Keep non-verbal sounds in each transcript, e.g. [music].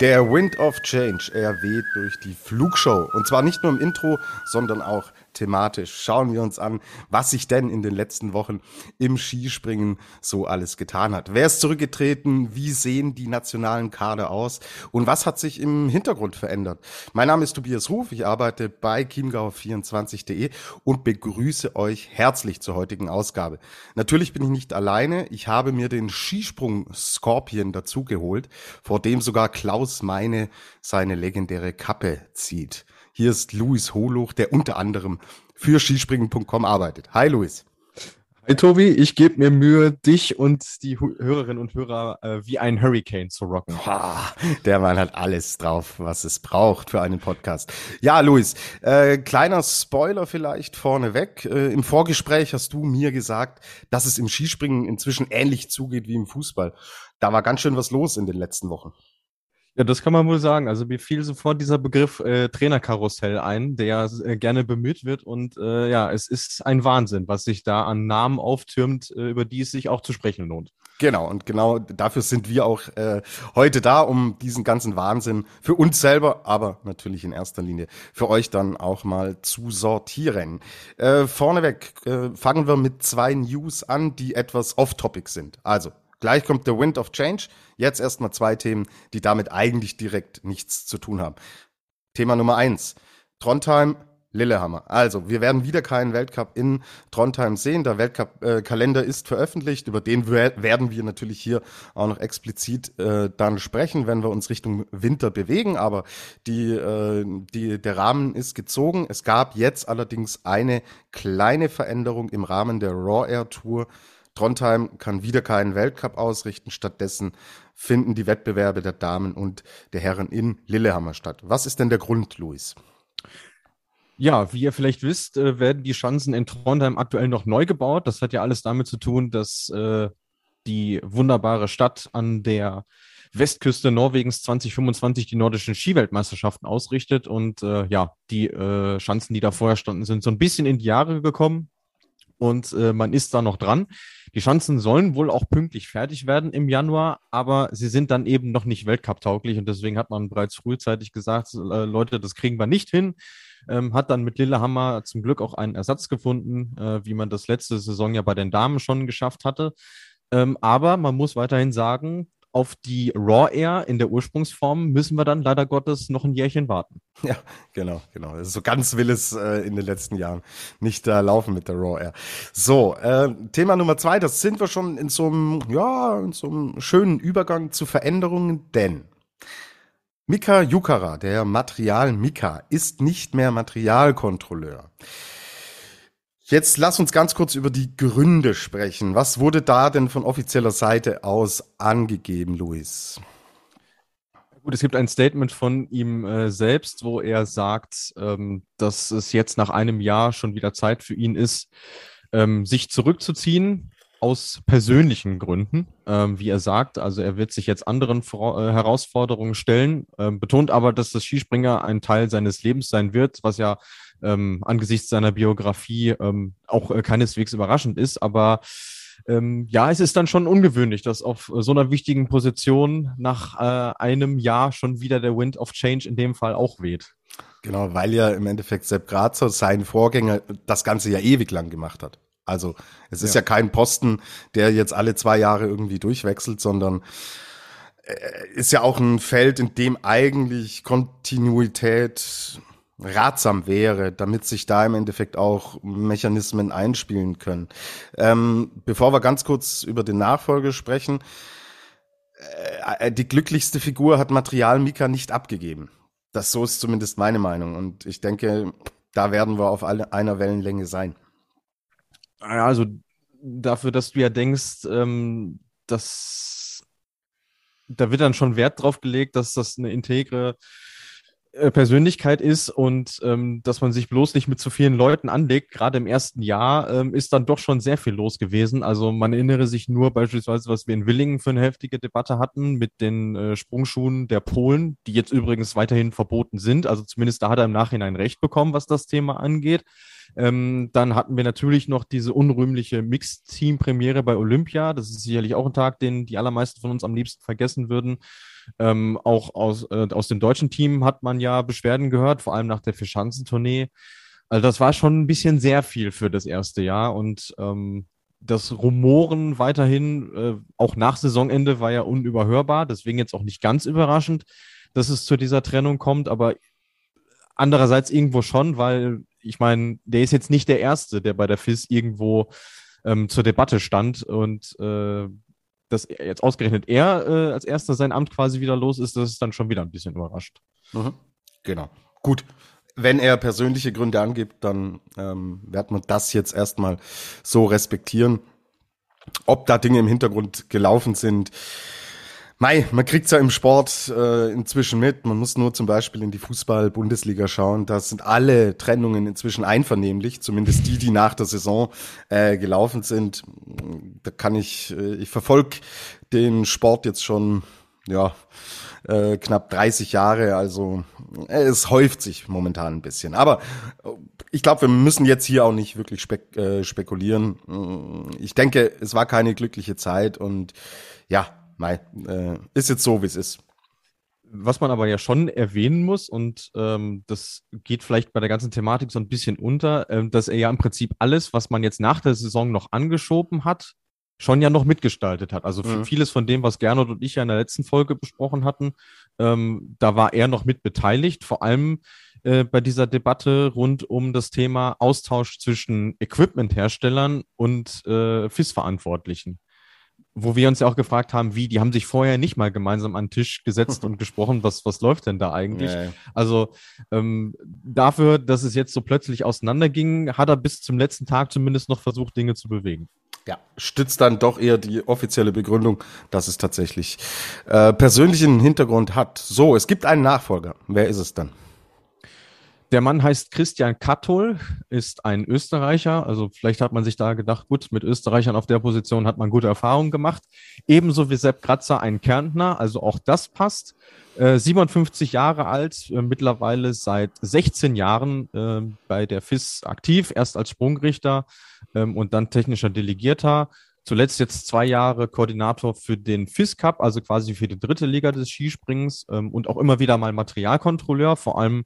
Der Wind of Change, er weht durch die Flugshow. Und zwar nicht nur im Intro, sondern auch thematisch. Schauen wir uns an, was sich denn in den letzten Wochen im Skispringen so alles getan hat. Wer ist zurückgetreten? Wie sehen die nationalen Kader aus? Und was hat sich im Hintergrund verändert? Mein Name ist Tobias Ruf. Ich arbeite bei chiemgau24.de und begrüße euch herzlich zur heutigen Ausgabe. Natürlich bin ich nicht alleine. Ich habe mir den Skisprung Scorpion dazugeholt, vor dem sogar Klaus Meine seine legendäre Kappe zieht. Hier ist Luis Holuch, der unter anderem für Skispringen.com arbeitet. Hi Luis. Hi Tobi, ich gebe mir Mühe, dich und die Hörerinnen und Hörer äh, wie ein Hurricane zu rocken. Ha, der Mann hat alles drauf, was es braucht für einen Podcast. Ja, Luis, äh, kleiner Spoiler vielleicht vorneweg. Äh, Im Vorgespräch hast du mir gesagt, dass es im Skispringen inzwischen ähnlich zugeht wie im Fußball. Da war ganz schön was los in den letzten Wochen. Ja, das kann man wohl sagen. Also mir fiel sofort dieser Begriff äh, Trainerkarussell ein, der äh, gerne bemüht wird. Und äh, ja, es ist ein Wahnsinn, was sich da an Namen auftürmt, äh, über die es sich auch zu sprechen lohnt. Genau, und genau dafür sind wir auch äh, heute da, um diesen ganzen Wahnsinn für uns selber, aber natürlich in erster Linie für euch dann auch mal zu sortieren. Äh, vorneweg fangen wir mit zwei News an, die etwas off-topic sind. Also, Gleich kommt der Wind of Change. Jetzt erstmal zwei Themen, die damit eigentlich direkt nichts zu tun haben. Thema Nummer eins. Trondheim, Lillehammer. Also, wir werden wieder keinen Weltcup in Trondheim sehen. Der Weltcup-Kalender ist veröffentlicht. Über den werden wir natürlich hier auch noch explizit äh, dann sprechen, wenn wir uns Richtung Winter bewegen. Aber die, äh, die, der Rahmen ist gezogen. Es gab jetzt allerdings eine kleine Veränderung im Rahmen der Raw Air Tour Trondheim kann wieder keinen Weltcup ausrichten. Stattdessen finden die Wettbewerbe der Damen und der Herren in Lillehammer statt. Was ist denn der Grund, Luis? Ja, wie ihr vielleicht wisst, äh, werden die Schanzen in Trondheim aktuell noch neu gebaut. Das hat ja alles damit zu tun, dass äh, die wunderbare Stadt an der Westküste Norwegens 2025 die nordischen Skiweltmeisterschaften ausrichtet. Und äh, ja, die äh, Schanzen, die da vorher standen, sind so ein bisschen in die Jahre gekommen und äh, man ist da noch dran. Die Schanzen sollen wohl auch pünktlich fertig werden im Januar, aber sie sind dann eben noch nicht Weltcup-tauglich und deswegen hat man bereits frühzeitig gesagt, äh, Leute, das kriegen wir nicht hin. Ähm, hat dann mit Lillehammer zum Glück auch einen Ersatz gefunden, äh, wie man das letzte Saison ja bei den Damen schon geschafft hatte. Ähm, aber man muss weiterhin sagen, auf die Raw Air in der Ursprungsform müssen wir dann leider Gottes noch ein Jährchen warten. Ja, genau, genau. Also so ganz will es äh, in den letzten Jahren nicht äh, laufen mit der Raw Air. So, äh, Thema Nummer zwei, das sind wir schon in so einem, ja, in so einem schönen Übergang zu Veränderungen, denn Mika Jukara, der Material Mika, ist nicht mehr Materialkontrolleur. Jetzt lass uns ganz kurz über die Gründe sprechen. Was wurde da denn von offizieller Seite aus angegeben, Luis? Gut, es gibt ein Statement von ihm äh, selbst, wo er sagt, ähm, dass es jetzt nach einem Jahr schon wieder Zeit für ihn ist, ähm, sich zurückzuziehen aus persönlichen Gründen, ähm, wie er sagt. Also er wird sich jetzt anderen Vor äh, Herausforderungen stellen, ähm, betont aber, dass das Skispringer ein Teil seines Lebens sein wird, was ja ähm, angesichts seiner Biografie ähm, auch äh, keineswegs überraschend ist. Aber ähm, ja, es ist dann schon ungewöhnlich, dass auf so einer wichtigen Position nach äh, einem Jahr schon wieder der Wind of Change in dem Fall auch weht. Genau, weil ja im Endeffekt Sepp Grazer, sein Vorgänger, das Ganze ja ewig lang gemacht hat. Also es ist ja. ja kein Posten, der jetzt alle zwei Jahre irgendwie durchwechselt, sondern äh, ist ja auch ein Feld, in dem eigentlich Kontinuität ratsam wäre, damit sich da im Endeffekt auch Mechanismen einspielen können. Ähm, bevor wir ganz kurz über den Nachfolger sprechen, äh, die glücklichste Figur hat Material Mika nicht abgegeben. Das so ist zumindest meine Meinung. Und ich denke, da werden wir auf alle, einer Wellenlänge sein. Also dafür, dass du ja denkst, ähm, dass da wird dann schon Wert drauf gelegt, dass das eine integre äh, Persönlichkeit ist und ähm, dass man sich bloß nicht mit zu vielen Leuten anlegt. Gerade im ersten Jahr ähm, ist dann doch schon sehr viel los gewesen. Also man erinnere sich nur beispielsweise, was wir in Willingen für eine heftige Debatte hatten mit den äh, Sprungschuhen der Polen, die jetzt übrigens weiterhin verboten sind. Also zumindest da hat er im Nachhinein recht bekommen, was das Thema angeht. Ähm, dann hatten wir natürlich noch diese unrühmliche Mixed-Team-Premiere bei Olympia. Das ist sicherlich auch ein Tag, den die allermeisten von uns am liebsten vergessen würden. Ähm, auch aus, äh, aus dem deutschen Team hat man ja Beschwerden gehört, vor allem nach der Vierschanzentournee. Also das war schon ein bisschen sehr viel für das erste Jahr und ähm, das Rumoren weiterhin, äh, auch nach Saisonende, war ja unüberhörbar. Deswegen jetzt auch nicht ganz überraschend, dass es zu dieser Trennung kommt, aber andererseits irgendwo schon, weil ich meine, der ist jetzt nicht der Erste, der bei der FIS irgendwo ähm, zur Debatte stand und äh, dass jetzt ausgerechnet er äh, als erster sein Amt quasi wieder los ist, das ist dann schon wieder ein bisschen überrascht. Mhm. Genau. Gut. Wenn er persönliche Gründe angibt, dann ähm, wird man das jetzt erstmal so respektieren. Ob da Dinge im Hintergrund gelaufen sind, Mei, man kriegt's ja im Sport äh, inzwischen mit. Man muss nur zum Beispiel in die Fußball-Bundesliga schauen. Da sind alle Trennungen inzwischen einvernehmlich, zumindest die, die nach der Saison äh, gelaufen sind. Da kann ich, äh, ich verfolge den Sport jetzt schon, ja, äh, knapp 30 Jahre. Also äh, es häuft sich momentan ein bisschen. Aber äh, ich glaube, wir müssen jetzt hier auch nicht wirklich spek äh, spekulieren. Ich denke, es war keine glückliche Zeit und ja, Mei, äh, ist jetzt so, wie es ist. Was man aber ja schon erwähnen muss, und ähm, das geht vielleicht bei der ganzen Thematik so ein bisschen unter, ähm, dass er ja im Prinzip alles, was man jetzt nach der Saison noch angeschoben hat, schon ja noch mitgestaltet hat. Also mhm. vieles von dem, was Gernot und ich ja in der letzten Folge besprochen hatten, ähm, da war er noch mit beteiligt, vor allem äh, bei dieser Debatte rund um das Thema Austausch zwischen Equipment-Herstellern und äh, FIS-Verantwortlichen wo wir uns ja auch gefragt haben, wie, die haben sich vorher nicht mal gemeinsam an den Tisch gesetzt und [laughs] gesprochen, was, was läuft denn da eigentlich? Nee. Also ähm, dafür, dass es jetzt so plötzlich auseinanderging, hat er bis zum letzten Tag zumindest noch versucht, Dinge zu bewegen. Ja, stützt dann doch eher die offizielle Begründung, dass es tatsächlich äh, persönlichen Hintergrund hat. So, es gibt einen Nachfolger. Wer ist es dann? Der Mann heißt Christian Kattol, ist ein Österreicher. Also vielleicht hat man sich da gedacht, gut, mit Österreichern auf der Position hat man gute Erfahrungen gemacht. Ebenso wie Sepp Kratzer ein Kärntner, also auch das passt. Äh, 57 Jahre alt, äh, mittlerweile seit 16 Jahren äh, bei der FIS aktiv, erst als Sprungrichter ähm, und dann technischer Delegierter. Zuletzt jetzt zwei Jahre Koordinator für den FIS Cup, also quasi für die dritte Liga des Skispringens ähm, und auch immer wieder mal Materialkontrolleur, vor allem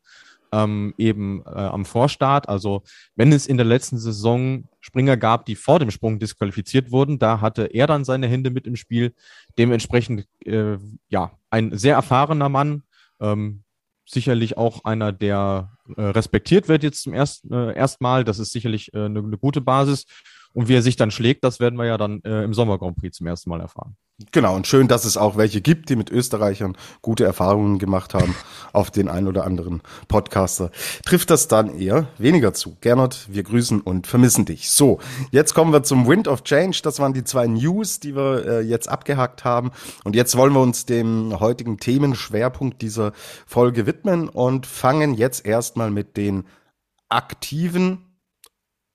ähm, eben äh, am Vorstart. Also wenn es in der letzten Saison Springer gab, die vor dem Sprung disqualifiziert wurden, da hatte er dann seine Hände mit im Spiel. Dementsprechend äh, ja ein sehr erfahrener Mann. Ähm, sicherlich auch einer, der äh, respektiert wird jetzt zum ersten äh, erstmal. Das ist sicherlich äh, eine, eine gute Basis. Und wie er sich dann schlägt, das werden wir ja dann äh, im Sommer Grand Prix zum ersten Mal erfahren. Genau, und schön, dass es auch welche gibt, die mit Österreichern gute Erfahrungen gemacht haben [laughs] auf den ein oder anderen Podcaster. Trifft das dann eher weniger zu. Gernot, wir grüßen und vermissen dich. So, jetzt kommen wir zum Wind of Change. Das waren die zwei News, die wir äh, jetzt abgehakt haben. Und jetzt wollen wir uns dem heutigen Themenschwerpunkt dieser Folge widmen und fangen jetzt erstmal mit den aktiven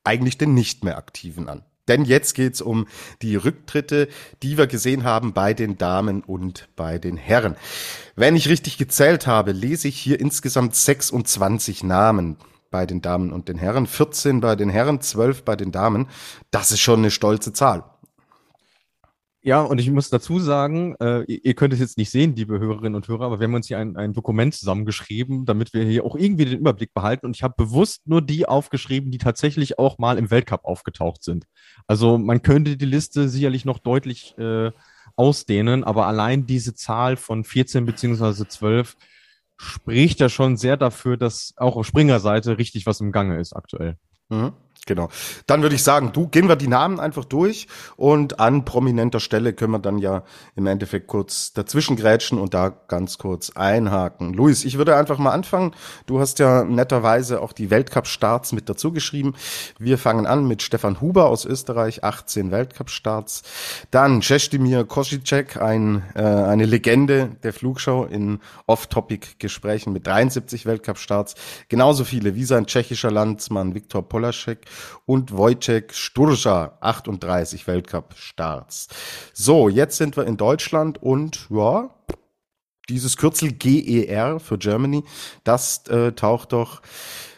eigentlich den nicht mehr aktiven an. Denn jetzt geht's um die Rücktritte, die wir gesehen haben bei den Damen und bei den Herren. Wenn ich richtig gezählt habe, lese ich hier insgesamt 26 Namen bei den Damen und den Herren, 14 bei den Herren, 12 bei den Damen. Das ist schon eine stolze Zahl. Ja, und ich muss dazu sagen, äh, ihr könnt es jetzt nicht sehen, liebe Hörerinnen und Hörer, aber wir haben uns hier ein, ein Dokument zusammengeschrieben, damit wir hier auch irgendwie den Überblick behalten. Und ich habe bewusst nur die aufgeschrieben, die tatsächlich auch mal im Weltcup aufgetaucht sind. Also man könnte die Liste sicherlich noch deutlich äh, ausdehnen, aber allein diese Zahl von 14 beziehungsweise 12 spricht ja schon sehr dafür, dass auch auf Springerseite richtig was im Gange ist aktuell. Mhm. Genau. Dann würde ich sagen, du gehen wir die Namen einfach durch und an prominenter Stelle können wir dann ja im Endeffekt kurz dazwischen grätschen und da ganz kurz einhaken. Luis, ich würde einfach mal anfangen. Du hast ja netterweise auch die Weltcup-Starts mit dazu geschrieben. Wir fangen an mit Stefan Huber aus Österreich, 18 Weltcup-Starts. Dann Cestimir Kosicek, ein, äh, eine Legende der Flugschau in Off-Topic-Gesprächen mit 73 Weltcup-Starts. Genauso viele wie sein tschechischer Landsmann Viktor Polaschek und Wojciech Sturza, 38 Weltcup-Starts. So, jetzt sind wir in Deutschland und ja, dieses Kürzel GER für Germany, das äh, taucht doch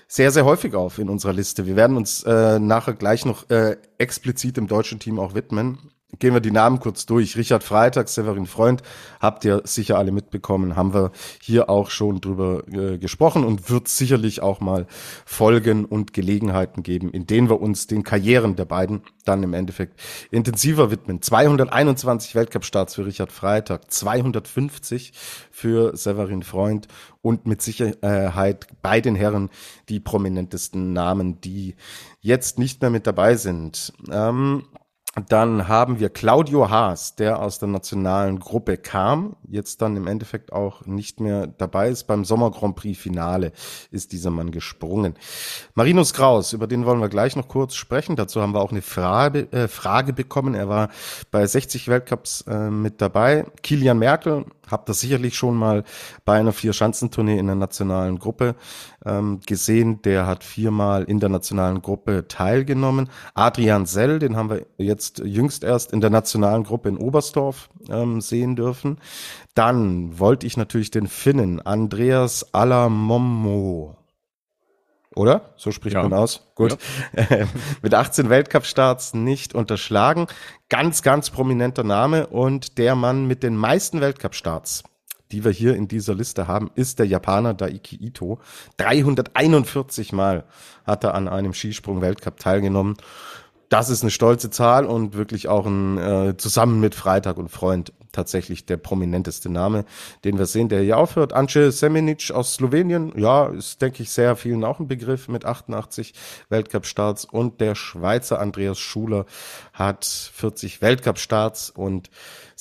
sehr, sehr häufig auf in unserer Liste. Wir werden uns äh, nachher gleich noch äh, explizit im deutschen Team auch widmen gehen wir die Namen kurz durch. Richard Freitag, Severin Freund, habt ihr sicher alle mitbekommen, haben wir hier auch schon drüber äh, gesprochen und wird sicherlich auch mal Folgen und Gelegenheiten geben, in denen wir uns den Karrieren der beiden dann im Endeffekt intensiver widmen. 221 Weltcup-Starts für Richard Freitag, 250 für Severin Freund und mit Sicherheit bei den Herren die prominentesten Namen, die jetzt nicht mehr mit dabei sind. Ähm, dann haben wir Claudio Haas, der aus der nationalen Gruppe kam, jetzt dann im Endeffekt auch nicht mehr dabei ist. Beim Sommer Grand Prix Finale ist dieser Mann gesprungen. Marinus Kraus, über den wollen wir gleich noch kurz sprechen. Dazu haben wir auch eine Frage, äh, Frage bekommen. Er war bei 60 Weltcups äh, mit dabei. Kilian Merkel, habt das sicherlich schon mal bei einer Vier-Schanzentournee in der nationalen Gruppe ähm, gesehen. Der hat viermal in der nationalen Gruppe teilgenommen. Adrian Sell, den haben wir jetzt jüngst erst in der nationalen Gruppe in Oberstdorf ähm, sehen dürfen. Dann wollte ich natürlich den Finnen Andreas Alamommo oder? So spricht ja. man aus. Gut. Ja. [laughs] Mit 18 Weltcup-Starts nicht unterschlagen. Ganz, ganz prominenter Name und der Mann mit den meisten Weltcup-Starts, die wir hier in dieser Liste haben, ist der Japaner Daiki Ito. 341 Mal hat er an einem Skisprung-Weltcup teilgenommen das ist eine stolze Zahl und wirklich auch ein äh, zusammen mit Freitag und Freund tatsächlich der prominenteste Name, den wir sehen, der hier aufhört. Ance Semenic aus Slowenien, ja, ist, denke ich, sehr vielen auch ein Begriff mit 88 Weltcup-Starts und der Schweizer Andreas Schuler hat 40 Weltcup-Starts und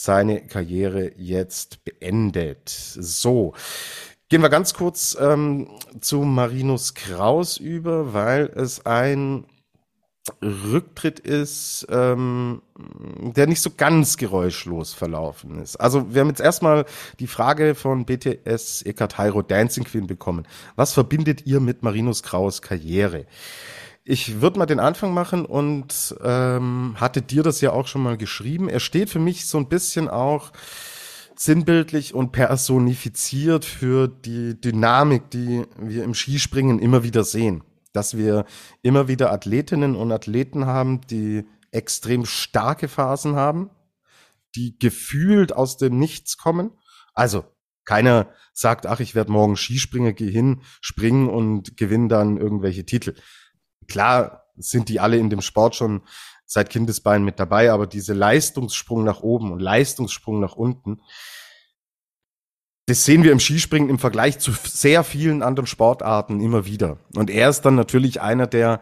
seine Karriere jetzt beendet. So. Gehen wir ganz kurz ähm, zu Marinus Kraus über, weil es ein Rücktritt ist, ähm, der nicht so ganz geräuschlos verlaufen ist. Also wir haben jetzt erstmal die Frage von BTS Eckart Heiro Dancing Queen bekommen. Was verbindet ihr mit Marinus Kraus Karriere? Ich würde mal den Anfang machen und ähm, hatte dir das ja auch schon mal geschrieben. Er steht für mich so ein bisschen auch sinnbildlich und personifiziert für die Dynamik, die wir im Skispringen immer wieder sehen dass wir immer wieder Athletinnen und Athleten haben, die extrem starke Phasen haben, die gefühlt aus dem Nichts kommen. Also keiner sagt, ach, ich werde morgen Skispringer, geh hin, springen und gewinne dann irgendwelche Titel. Klar sind die alle in dem Sport schon seit Kindesbeinen mit dabei, aber diese Leistungssprung nach oben und Leistungssprung nach unten, das sehen wir im Skispringen im Vergleich zu sehr vielen anderen Sportarten immer wieder. Und er ist dann natürlich einer, der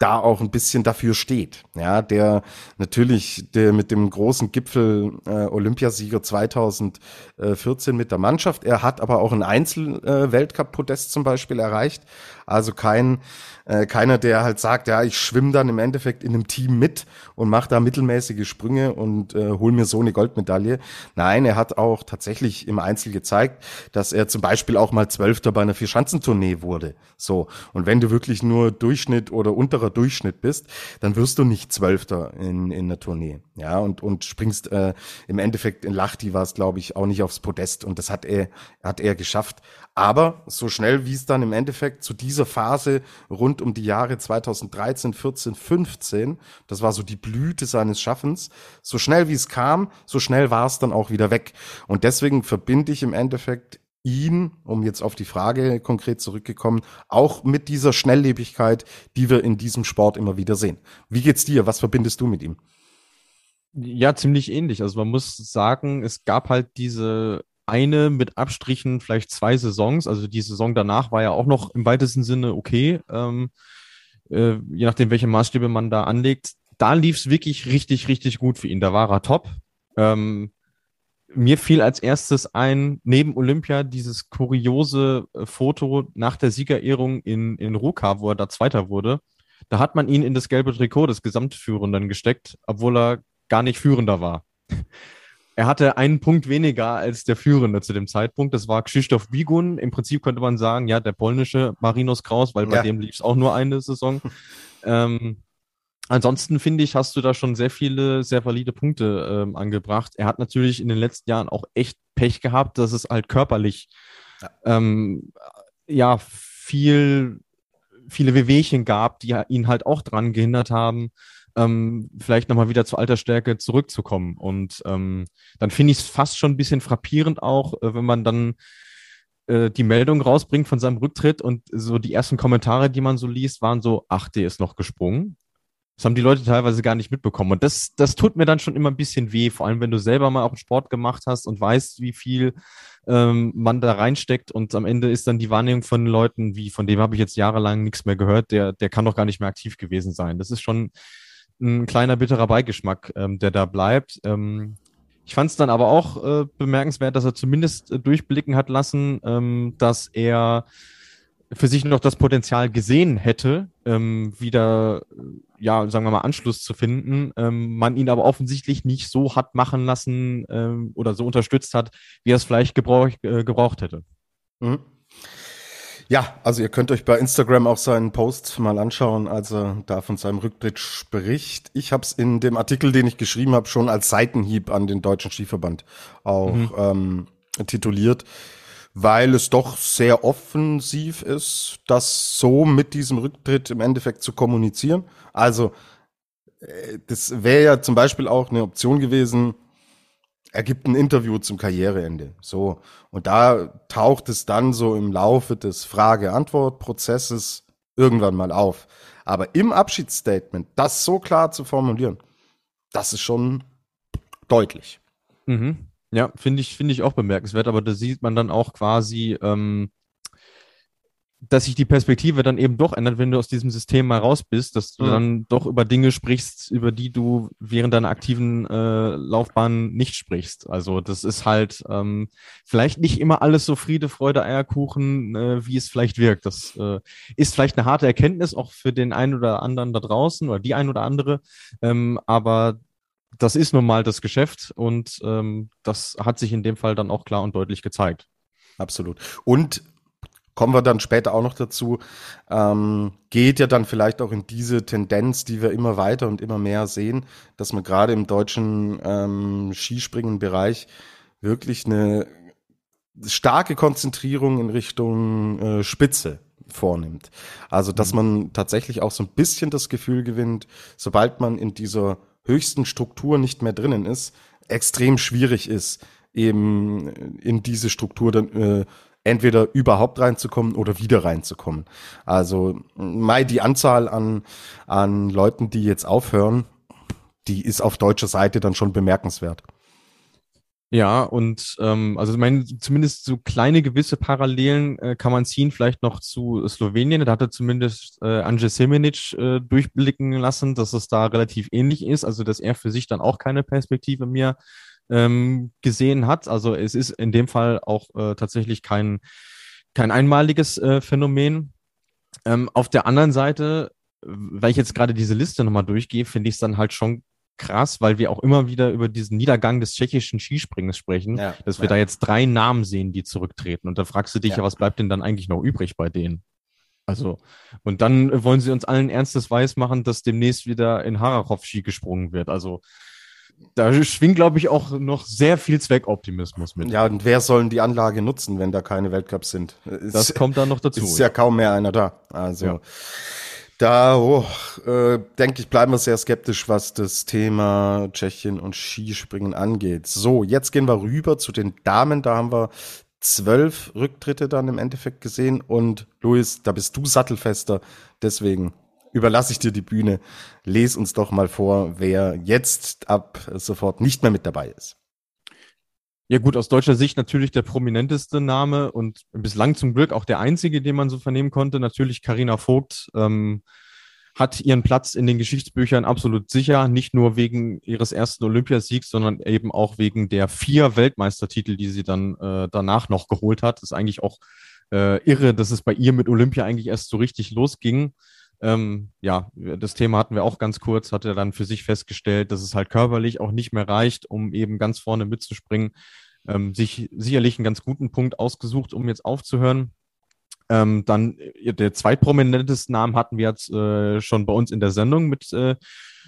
da auch ein bisschen dafür steht. Ja, der natürlich der mit dem großen Gipfel äh, Olympiasieger 2014 mit der Mannschaft. Er hat aber auch ein Einzel-Weltcup-Podest äh, zum Beispiel erreicht. Also kein äh, keiner, der halt sagt, ja, ich schwimme dann im Endeffekt in einem Team mit und mache da mittelmäßige Sprünge und äh, hol mir so eine Goldmedaille. Nein, er hat auch tatsächlich im Einzel gezeigt, dass er zum Beispiel auch mal Zwölfter bei einer Vierschanzentournee wurde. So. Und wenn du wirklich nur Durchschnitt oder unterer Durchschnitt bist, dann wirst du nicht Zwölfter in, in der Tournee. Ja, und, und springst äh, im Endeffekt in Lachti war es, glaube ich, auch nicht aufs Podest. Und das hat er, hat er geschafft. Aber so schnell, wie es dann im Endeffekt zu dieser Phase rund um die Jahre 2013, 14, 15, das war so die Blüte seines Schaffens, so schnell wie es kam, so schnell war es dann auch wieder weg. Und deswegen verbinde ich im Endeffekt ihn, um jetzt auf die Frage konkret zurückgekommen, auch mit dieser Schnelllebigkeit, die wir in diesem Sport immer wieder sehen. Wie geht's dir? Was verbindest du mit ihm? Ja, ziemlich ähnlich. Also man muss sagen, es gab halt diese eine mit Abstrichen vielleicht zwei Saisons. Also die Saison danach war ja auch noch im weitesten Sinne okay. Ähm, äh, je nachdem, welche Maßstäbe man da anlegt. Da lief es wirklich richtig, richtig gut für ihn. Da war er top. Ähm, mir fiel als erstes ein, neben Olympia, dieses kuriose äh, Foto nach der Siegerehrung in, in Ruka, wo er da Zweiter wurde. Da hat man ihn in das gelbe Trikot des Gesamtführenden gesteckt, obwohl er gar nicht Führender war. Er hatte einen Punkt weniger als der Führende zu dem Zeitpunkt. Das war Krzysztof Bigun. Im Prinzip könnte man sagen, ja, der polnische Marinus Kraus, weil bei ja. dem lief es auch nur eine Saison. [laughs] ähm, ansonsten finde ich, hast du da schon sehr viele, sehr valide Punkte ähm, angebracht. Er hat natürlich in den letzten Jahren auch echt Pech gehabt, dass es halt körperlich ja, ähm, ja viel, viele Wehwehchen gab, die ihn halt auch dran gehindert haben, ähm, vielleicht nochmal wieder zur Altersstärke zurückzukommen. Und ähm, dann finde ich es fast schon ein bisschen frappierend auch, äh, wenn man dann äh, die Meldung rausbringt von seinem Rücktritt und so die ersten Kommentare, die man so liest, waren so, ach, der ist noch gesprungen. Das haben die Leute teilweise gar nicht mitbekommen. Und das, das tut mir dann schon immer ein bisschen weh, vor allem wenn du selber mal auch einen Sport gemacht hast und weißt, wie viel ähm, man da reinsteckt. Und am Ende ist dann die Wahrnehmung von Leuten, wie von dem habe ich jetzt jahrelang nichts mehr gehört, der, der kann doch gar nicht mehr aktiv gewesen sein. Das ist schon ein kleiner bitterer Beigeschmack, ähm, der da bleibt. Ähm, ich fand es dann aber auch äh, bemerkenswert, dass er zumindest äh, durchblicken hat lassen, ähm, dass er für sich noch das Potenzial gesehen hätte, ähm, wieder, äh, ja, sagen wir mal, Anschluss zu finden, ähm, man ihn aber offensichtlich nicht so hat machen lassen ähm, oder so unterstützt hat, wie er es vielleicht gebrauch, äh, gebraucht hätte. Mhm. Ja, also ihr könnt euch bei Instagram auch seinen Post mal anschauen, als er da von seinem Rücktritt spricht. Ich habe es in dem Artikel, den ich geschrieben habe, schon als Seitenhieb an den Deutschen Skiverband auch mhm. ähm, tituliert, weil es doch sehr offensiv ist, das so mit diesem Rücktritt im Endeffekt zu kommunizieren. Also äh, das wäre ja zum Beispiel auch eine Option gewesen, er gibt ein Interview zum Karriereende. So. Und da taucht es dann so im Laufe des Frage-Antwort-Prozesses irgendwann mal auf. Aber im Abschiedsstatement, das so klar zu formulieren, das ist schon deutlich. Mhm. Ja, finde ich, finde ich auch bemerkenswert, aber da sieht man dann auch quasi, ähm, dass sich die Perspektive dann eben doch ändert, wenn du aus diesem System mal raus bist, dass du mhm. dann doch über Dinge sprichst, über die du während deiner aktiven äh, Laufbahn nicht sprichst. Also das ist halt ähm, vielleicht nicht immer alles so Friede, Freude, Eierkuchen, äh, wie es vielleicht wirkt. Das äh, ist vielleicht eine harte Erkenntnis auch für den einen oder anderen da draußen oder die ein oder andere. Ähm, aber das ist nun mal das Geschäft und ähm, das hat sich in dem Fall dann auch klar und deutlich gezeigt. Absolut. Und kommen wir dann später auch noch dazu, ähm, geht ja dann vielleicht auch in diese Tendenz, die wir immer weiter und immer mehr sehen, dass man gerade im deutschen ähm, Skispringen-Bereich wirklich eine starke Konzentrierung in Richtung äh, Spitze vornimmt. Also, dass mhm. man tatsächlich auch so ein bisschen das Gefühl gewinnt, sobald man in dieser höchsten Struktur nicht mehr drinnen ist, extrem schwierig ist, eben in diese Struktur dann äh, entweder überhaupt reinzukommen oder wieder reinzukommen. Also mal die Anzahl an, an Leuten, die jetzt aufhören, die ist auf deutscher Seite dann schon bemerkenswert. Ja, und ähm, also ich meine, zumindest so kleine gewisse Parallelen äh, kann man ziehen, vielleicht noch zu Slowenien. Da hatte zumindest äh, Anje Semenic äh, durchblicken lassen, dass es da relativ ähnlich ist, also dass er für sich dann auch keine Perspektive mehr ähm, gesehen hat. Also es ist in dem Fall auch äh, tatsächlich kein, kein einmaliges äh, Phänomen. Ähm, auf der anderen Seite, weil ich jetzt gerade diese Liste nochmal durchgehe, finde ich es dann halt schon krass, weil wir auch immer wieder über diesen Niedergang des tschechischen Skispringens sprechen, ja, dass wir ja. da jetzt drei Namen sehen, die zurücktreten. Und da fragst du dich ja. ja, was bleibt denn dann eigentlich noch übrig bei denen? Also, und dann wollen sie uns allen Ernstes weismachen, dass demnächst wieder in Harachow Ski gesprungen wird. Also, da schwingt, glaube ich, auch noch sehr viel Zweckoptimismus mit. Ja, und wer sollen die Anlage nutzen, wenn da keine Weltcups sind? Das kommt dann noch dazu. Ist ja, kaum mehr einer da. Also ja. da oh, äh, denke ich, bleiben wir sehr skeptisch, was das Thema Tschechien und Skispringen angeht. So, jetzt gehen wir rüber zu den Damen. Da haben wir zwölf Rücktritte dann im Endeffekt gesehen. Und Luis, da bist du sattelfester. Deswegen überlasse ich dir die Bühne. Les uns doch mal vor, wer jetzt ab sofort nicht mehr mit dabei ist. Ja gut, aus deutscher Sicht natürlich der prominenteste Name und bislang zum Glück auch der einzige, den man so vernehmen konnte. Natürlich Karina Vogt. Ähm, hat ihren Platz in den Geschichtsbüchern absolut sicher, nicht nur wegen ihres ersten Olympiasiegs, sondern eben auch wegen der vier Weltmeistertitel, die sie dann äh, danach noch geholt hat. Das ist eigentlich auch äh, irre, dass es bei ihr mit Olympia eigentlich erst so richtig losging. Ähm, ja, das Thema hatten wir auch ganz kurz, hat er dann für sich festgestellt, dass es halt körperlich auch nicht mehr reicht, um eben ganz vorne mitzuspringen. Ähm, sich sicherlich einen ganz guten Punkt ausgesucht, um jetzt aufzuhören. Ähm, dann äh, der zweitprominenteste Namen hatten wir jetzt äh, schon bei uns in der Sendung mit äh,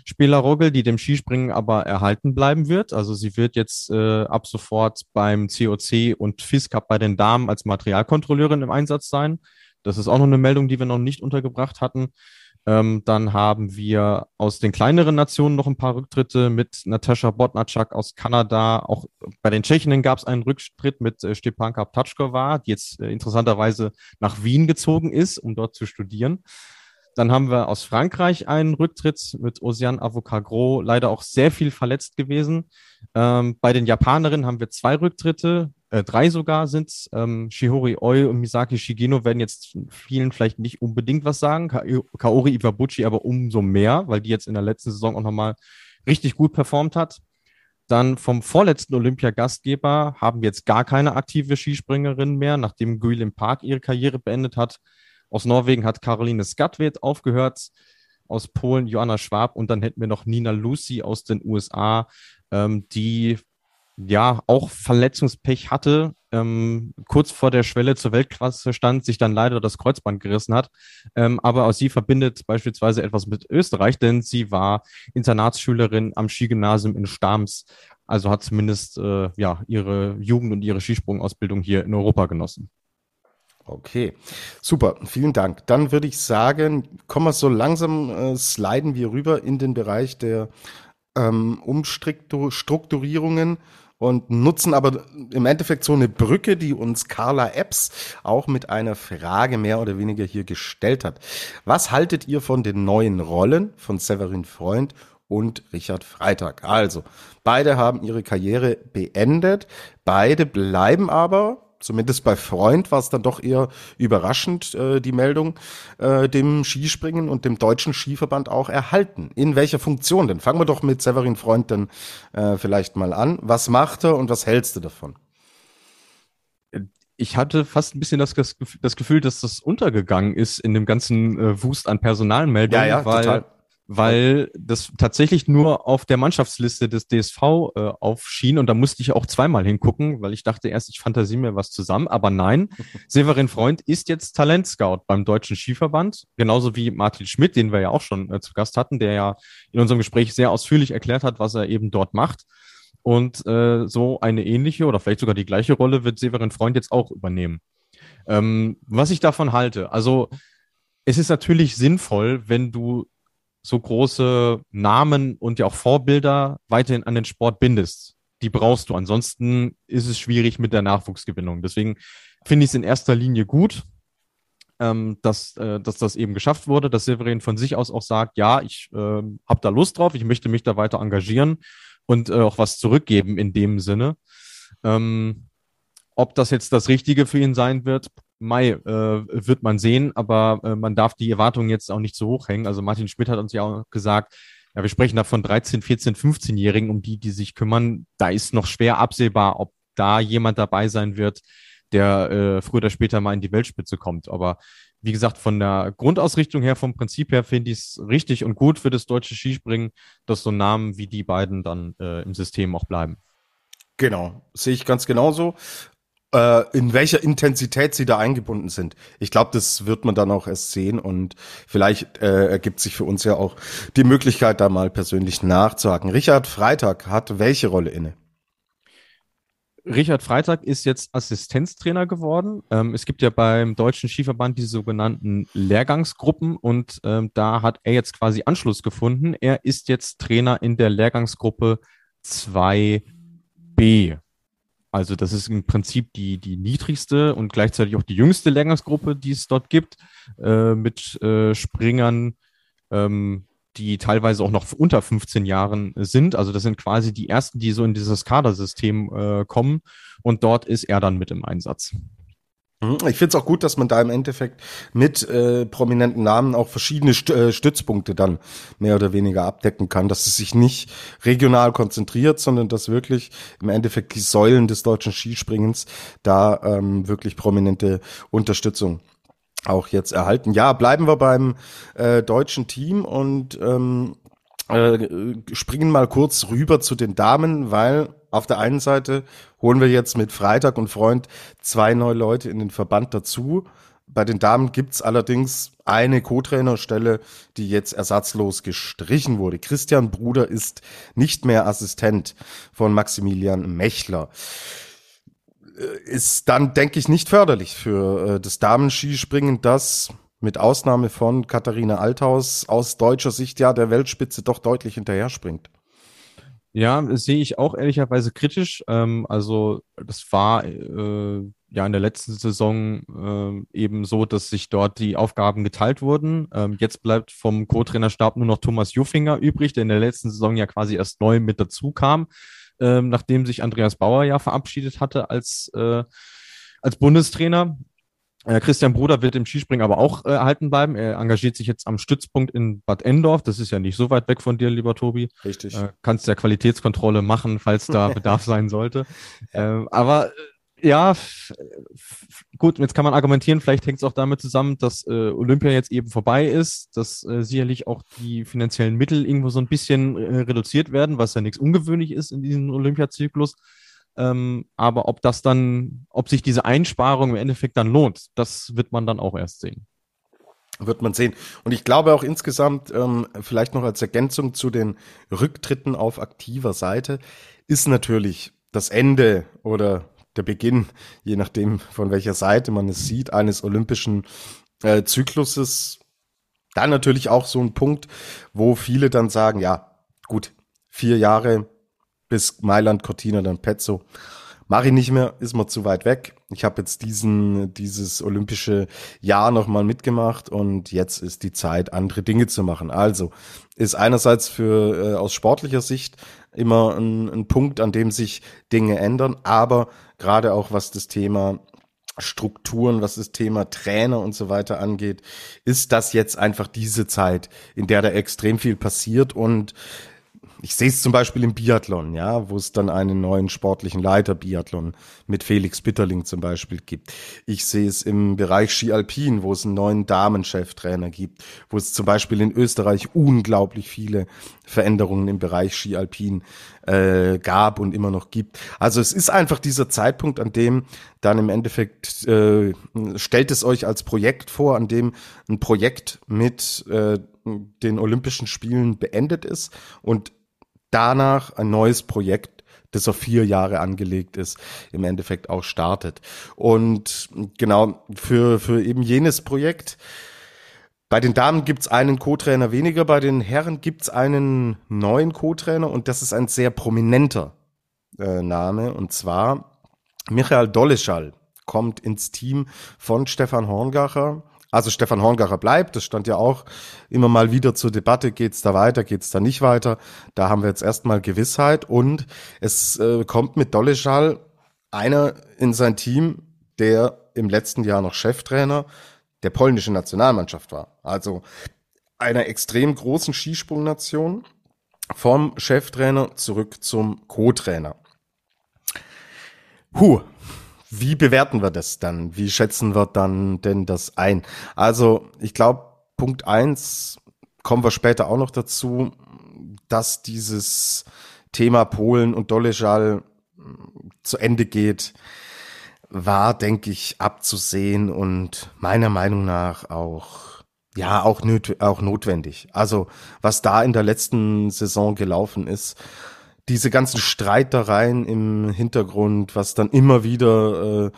Spieler Rogel, die dem Skispringen aber erhalten bleiben wird. Also sie wird jetzt äh, ab sofort beim COC und FIS Cup bei den Damen als Materialkontrolleurin im Einsatz sein. Das ist auch noch eine Meldung, die wir noch nicht untergebracht hatten. Ähm, dann haben wir aus den kleineren Nationen noch ein paar Rücktritte mit Natascha Botnacak aus Kanada. Auch bei den Tschechinnen gab es einen Rücktritt mit äh, Stepanka Ptatschkova, die jetzt äh, interessanterweise nach Wien gezogen ist, um dort zu studieren. Dann haben wir aus Frankreich einen Rücktritt mit Osian Avocagro, leider auch sehr viel verletzt gewesen. Ähm, bei den Japanerinnen haben wir zwei Rücktritte äh, drei sogar sind es. Ähm, Shihori Oi und Misaki Shigino werden jetzt vielen vielleicht nicht unbedingt was sagen. Ka Kaori Iwabuchi aber umso mehr, weil die jetzt in der letzten Saison auch nochmal richtig gut performt hat. Dann vom vorletzten Olympiagastgeber haben wir jetzt gar keine aktive Skispringerin mehr, nachdem Guilin Park ihre Karriere beendet hat. Aus Norwegen hat Caroline Skatwet aufgehört, aus Polen Joanna Schwab und dann hätten wir noch Nina Lucy aus den USA, ähm, die ja auch Verletzungspech hatte, ähm, kurz vor der Schwelle zur Weltklasse stand, sich dann leider das Kreuzband gerissen hat. Ähm, aber auch sie verbindet beispielsweise etwas mit Österreich, denn sie war Internatsschülerin am Skigymnasium in Stams, also hat zumindest äh, ja ihre Jugend und ihre Skisprungausbildung hier in Europa genossen. Okay, super, vielen Dank. Dann würde ich sagen, kommen wir so langsam, äh, sliden wir rüber in den Bereich der ähm, Umstrukturierungen und nutzen aber im Endeffekt so eine Brücke, die uns Carla Epps auch mit einer Frage mehr oder weniger hier gestellt hat. Was haltet ihr von den neuen Rollen von Severin Freund und Richard Freitag? Also, beide haben ihre Karriere beendet, beide bleiben aber zumindest bei Freund war es dann doch eher überraschend, äh, die Meldung, äh, dem Skispringen und dem deutschen Skiverband auch erhalten. In welcher Funktion denn? Fangen wir doch mit Severin Freund dann äh, vielleicht mal an. Was macht er und was hältst du davon? ich hatte fast ein bisschen das, das, Gefühl, dass das untergegangen ist in dem ganzen äh, Wust an Personalmeldungen, ja, ja, weil total weil das tatsächlich nur auf der Mannschaftsliste des DSV äh, aufschien und da musste ich auch zweimal hingucken, weil ich dachte erst, ich fantasiere mir was zusammen, aber nein, [laughs] Severin Freund ist jetzt Talentscout beim Deutschen Skiverband, genauso wie Martin Schmidt, den wir ja auch schon äh, zu Gast hatten, der ja in unserem Gespräch sehr ausführlich erklärt hat, was er eben dort macht. Und äh, so eine ähnliche oder vielleicht sogar die gleiche Rolle wird Severin Freund jetzt auch übernehmen. Ähm, was ich davon halte, also es ist natürlich sinnvoll, wenn du so große Namen und ja auch Vorbilder weiterhin an den Sport bindest. Die brauchst du. Ansonsten ist es schwierig mit der Nachwuchsgewinnung. Deswegen finde ich es in erster Linie gut, ähm, dass, äh, dass das eben geschafft wurde, dass Severin von sich aus auch sagt, ja, ich äh, habe da Lust drauf, ich möchte mich da weiter engagieren und äh, auch was zurückgeben in dem Sinne. Ähm, ob das jetzt das Richtige für ihn sein wird, Mai äh, wird man sehen, aber äh, man darf die Erwartungen jetzt auch nicht so hoch hängen. Also Martin Schmidt hat uns ja auch gesagt, ja, wir sprechen da von 13, 14, 15-Jährigen, um die, die sich kümmern. Da ist noch schwer absehbar, ob da jemand dabei sein wird, der äh, früher oder später mal in die Weltspitze kommt. Aber wie gesagt, von der Grundausrichtung her, vom Prinzip her, finde ich es richtig und gut für das deutsche Skispringen, dass so Namen wie die beiden dann äh, im System auch bleiben. Genau, sehe ich ganz genauso in welcher Intensität sie da eingebunden sind. Ich glaube, das wird man dann auch erst sehen und vielleicht äh, ergibt sich für uns ja auch die Möglichkeit, da mal persönlich nachzuhaken. Richard Freitag hat welche Rolle inne? Richard Freitag ist jetzt Assistenztrainer geworden. Ähm, es gibt ja beim Deutschen Skiverband die sogenannten Lehrgangsgruppen und ähm, da hat er jetzt quasi Anschluss gefunden. Er ist jetzt Trainer in der Lehrgangsgruppe 2b. Also das ist im Prinzip die, die niedrigste und gleichzeitig auch die jüngste Lehrgangsgruppe, die es dort gibt, äh, mit äh, Springern, ähm, die teilweise auch noch unter 15 Jahren sind. Also das sind quasi die ersten, die so in dieses Kadersystem äh, kommen und dort ist er dann mit im Einsatz. Mhm. Ich finde es auch gut, dass man da im Endeffekt mit äh, prominenten Namen auch verschiedene St äh, Stützpunkte dann mehr oder weniger abdecken kann, dass es sich nicht regional konzentriert, sondern dass wirklich im Endeffekt die Säulen des deutschen Skispringens da ähm, wirklich prominente Unterstützung auch jetzt erhalten. Ja, bleiben wir beim äh, deutschen Team und ähm, äh, springen mal kurz rüber zu den Damen, weil auf der einen Seite holen wir jetzt mit Freitag und Freund zwei neue Leute in den Verband dazu. Bei den Damen gibt's allerdings eine Co-Trainerstelle, die jetzt ersatzlos gestrichen wurde. Christian Bruder ist nicht mehr Assistent von Maximilian Mechler. Äh, ist dann, denke ich, nicht förderlich für äh, das Damenskispringen, das mit Ausnahme von Katharina Althaus aus deutscher Sicht ja der Weltspitze doch deutlich hinterher springt. Ja, sehe ich auch ehrlicherweise kritisch. Ähm, also das war äh, ja in der letzten Saison äh, eben so, dass sich dort die Aufgaben geteilt wurden. Ähm, jetzt bleibt vom Co-Trainerstab nur noch Thomas Juffinger übrig, der in der letzten Saison ja quasi erst neu mit dazu kam, ähm, nachdem sich Andreas Bauer ja verabschiedet hatte als, äh, als Bundestrainer. Äh, Christian Bruder wird im Skispringen aber auch äh, erhalten bleiben. Er engagiert sich jetzt am Stützpunkt in Bad Endorf. Das ist ja nicht so weit weg von dir, lieber Tobi. Richtig. Äh, kannst ja Qualitätskontrolle machen, falls da [laughs] Bedarf sein sollte. Ähm, aber äh, ja, gut, jetzt kann man argumentieren, vielleicht hängt es auch damit zusammen, dass äh, Olympia jetzt eben vorbei ist, dass äh, sicherlich auch die finanziellen Mittel irgendwo so ein bisschen äh, reduziert werden, was ja nichts ungewöhnlich ist in diesem Olympiazyklus. Ähm, aber ob das dann, ob sich diese Einsparung im Endeffekt dann lohnt, das wird man dann auch erst sehen. Wird man sehen. Und ich glaube auch insgesamt, ähm, vielleicht noch als Ergänzung zu den Rücktritten auf aktiver Seite, ist natürlich das Ende oder der Beginn, je nachdem von welcher Seite man es sieht, eines olympischen äh, Zykluses. Dann natürlich auch so ein Punkt, wo viele dann sagen, ja, gut, vier Jahre bis Mailand, Cortina, dann Pezzo. Mache ich nicht mehr, ist mir zu weit weg. Ich habe jetzt diesen, dieses olympische Jahr nochmal mitgemacht und jetzt ist die Zeit, andere Dinge zu machen. Also ist einerseits für äh, aus sportlicher Sicht immer ein, ein Punkt, an dem sich Dinge ändern, aber gerade auch was das Thema Strukturen, was das Thema Trainer und so weiter angeht, ist das jetzt einfach diese Zeit, in der da extrem viel passiert und ich sehe es zum Beispiel im Biathlon, ja, wo es dann einen neuen sportlichen Leiter Biathlon mit Felix Bitterling zum Beispiel gibt. Ich sehe es im Bereich Ski Alpin, wo es einen neuen Damencheftrainer gibt, wo es zum Beispiel in Österreich unglaublich viele Veränderungen im Bereich Ski Alpin äh, gab und immer noch gibt. Also es ist einfach dieser Zeitpunkt, an dem dann im Endeffekt äh, stellt es euch als Projekt vor, an dem ein Projekt mit äh, den Olympischen Spielen beendet ist und danach ein neues Projekt, das auf vier Jahre angelegt ist, im Endeffekt auch startet. Und genau für, für eben jenes Projekt, bei den Damen gibt's einen Co-Trainer weniger, bei den Herren gibt's einen neuen Co-Trainer und das ist ein sehr prominenter äh, Name und zwar Michael Doleschall kommt ins Team von Stefan Horngacher also Stefan Horngacher bleibt, das stand ja auch immer mal wieder zur Debatte, geht's da weiter, geht's da nicht weiter. Da haben wir jetzt erstmal Gewissheit und es äh, kommt mit Dolleschall einer in sein Team, der im letzten Jahr noch Cheftrainer der polnischen Nationalmannschaft war. Also einer extrem großen Skisprungnation vom Cheftrainer zurück zum Co-Trainer. Huh, wie bewerten wir das dann? Wie schätzen wir dann denn das ein? Also, ich glaube, Punkt eins kommen wir später auch noch dazu, dass dieses Thema Polen und Dolejal zu Ende geht, war, denke ich, abzusehen und meiner Meinung nach auch ja, auch, auch notwendig. Also, was da in der letzten Saison gelaufen ist, diese ganzen Streitereien im Hintergrund, was dann immer wieder äh,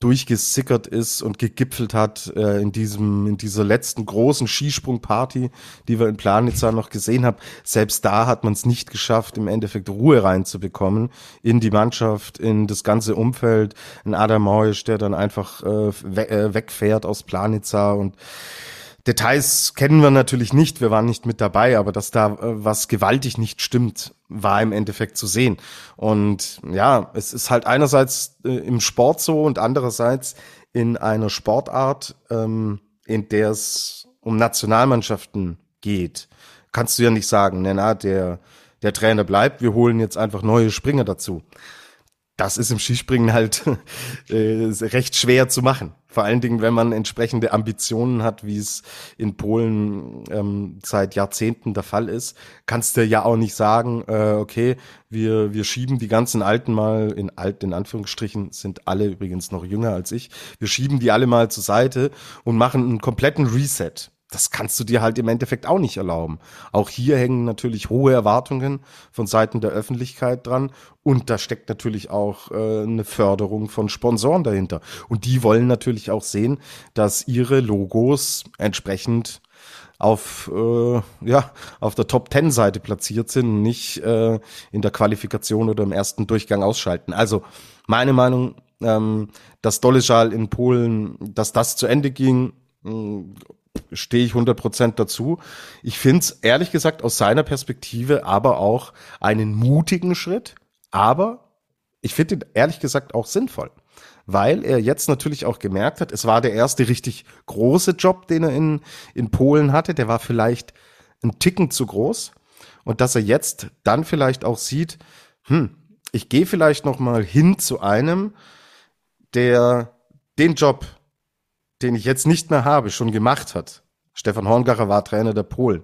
durchgesickert ist und gegipfelt hat äh, in diesem in dieser letzten großen Skisprungparty, die wir in Planitza noch gesehen haben. Selbst da hat man es nicht geschafft, im Endeffekt Ruhe reinzubekommen in die Mannschaft, in das ganze Umfeld. Ein Adam Meusch, der dann einfach äh, we äh, wegfährt aus Planitza und Details kennen wir natürlich nicht, wir waren nicht mit dabei, aber dass da äh, was gewaltig nicht stimmt, war im Endeffekt zu sehen. Und ja, es ist halt einerseits äh, im Sport so und andererseits in einer Sportart, ähm, in der es um Nationalmannschaften geht, kannst du ja nicht sagen, na, der, der Trainer bleibt, wir holen jetzt einfach neue Springer dazu das ist im Skispringen halt [laughs] äh, recht schwer zu machen. Vor allen Dingen, wenn man entsprechende Ambitionen hat, wie es in Polen ähm, seit Jahrzehnten der Fall ist, kannst du ja auch nicht sagen, äh, okay, wir, wir schieben die ganzen Alten mal, in alt, in Anführungsstrichen, sind alle übrigens noch jünger als ich, wir schieben die alle mal zur Seite und machen einen kompletten Reset das kannst du dir halt im Endeffekt auch nicht erlauben. Auch hier hängen natürlich hohe Erwartungen von Seiten der Öffentlichkeit dran und da steckt natürlich auch äh, eine Förderung von Sponsoren dahinter. Und die wollen natürlich auch sehen, dass ihre Logos entsprechend auf äh, ja auf der Top Ten Seite platziert sind, nicht äh, in der Qualifikation oder im ersten Durchgang ausschalten. Also meine Meinung, ähm, dass Doleschal in Polen, dass das zu Ende ging, stehe ich 100% dazu. Ich finde es ehrlich gesagt aus seiner Perspektive aber auch einen mutigen Schritt, aber ich finde ihn ehrlich gesagt auch sinnvoll, weil er jetzt natürlich auch gemerkt hat, es war der erste richtig große Job, den er in, in Polen hatte, der war vielleicht ein Ticken zu groß und dass er jetzt dann vielleicht auch sieht, hm, ich gehe vielleicht noch mal hin zu einem, der den Job den ich jetzt nicht mehr habe, schon gemacht hat. Stefan Horngacher war Trainer der Polen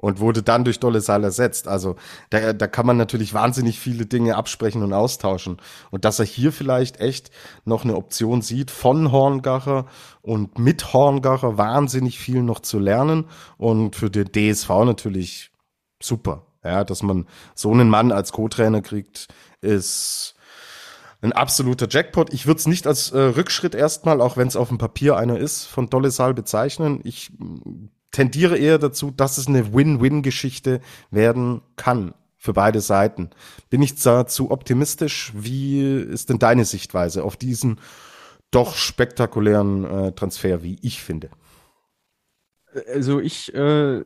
und wurde dann durch Dolle Saal ersetzt. Also da, da kann man natürlich wahnsinnig viele Dinge absprechen und austauschen. Und dass er hier vielleicht echt noch eine Option sieht, von Horngacher und mit Horngacher wahnsinnig viel noch zu lernen. Und für den DSV natürlich super. Ja, dass man so einen Mann als Co-Trainer kriegt, ist ein absoluter Jackpot. Ich würde es nicht als äh, Rückschritt erstmal, auch wenn es auf dem Papier einer ist, von Dollesal bezeichnen. Ich mm, tendiere eher dazu, dass es eine Win-Win-Geschichte werden kann für beide Seiten. Bin ich zu optimistisch? Wie ist denn deine Sichtweise auf diesen doch spektakulären äh, Transfer, wie ich finde? Also ich äh,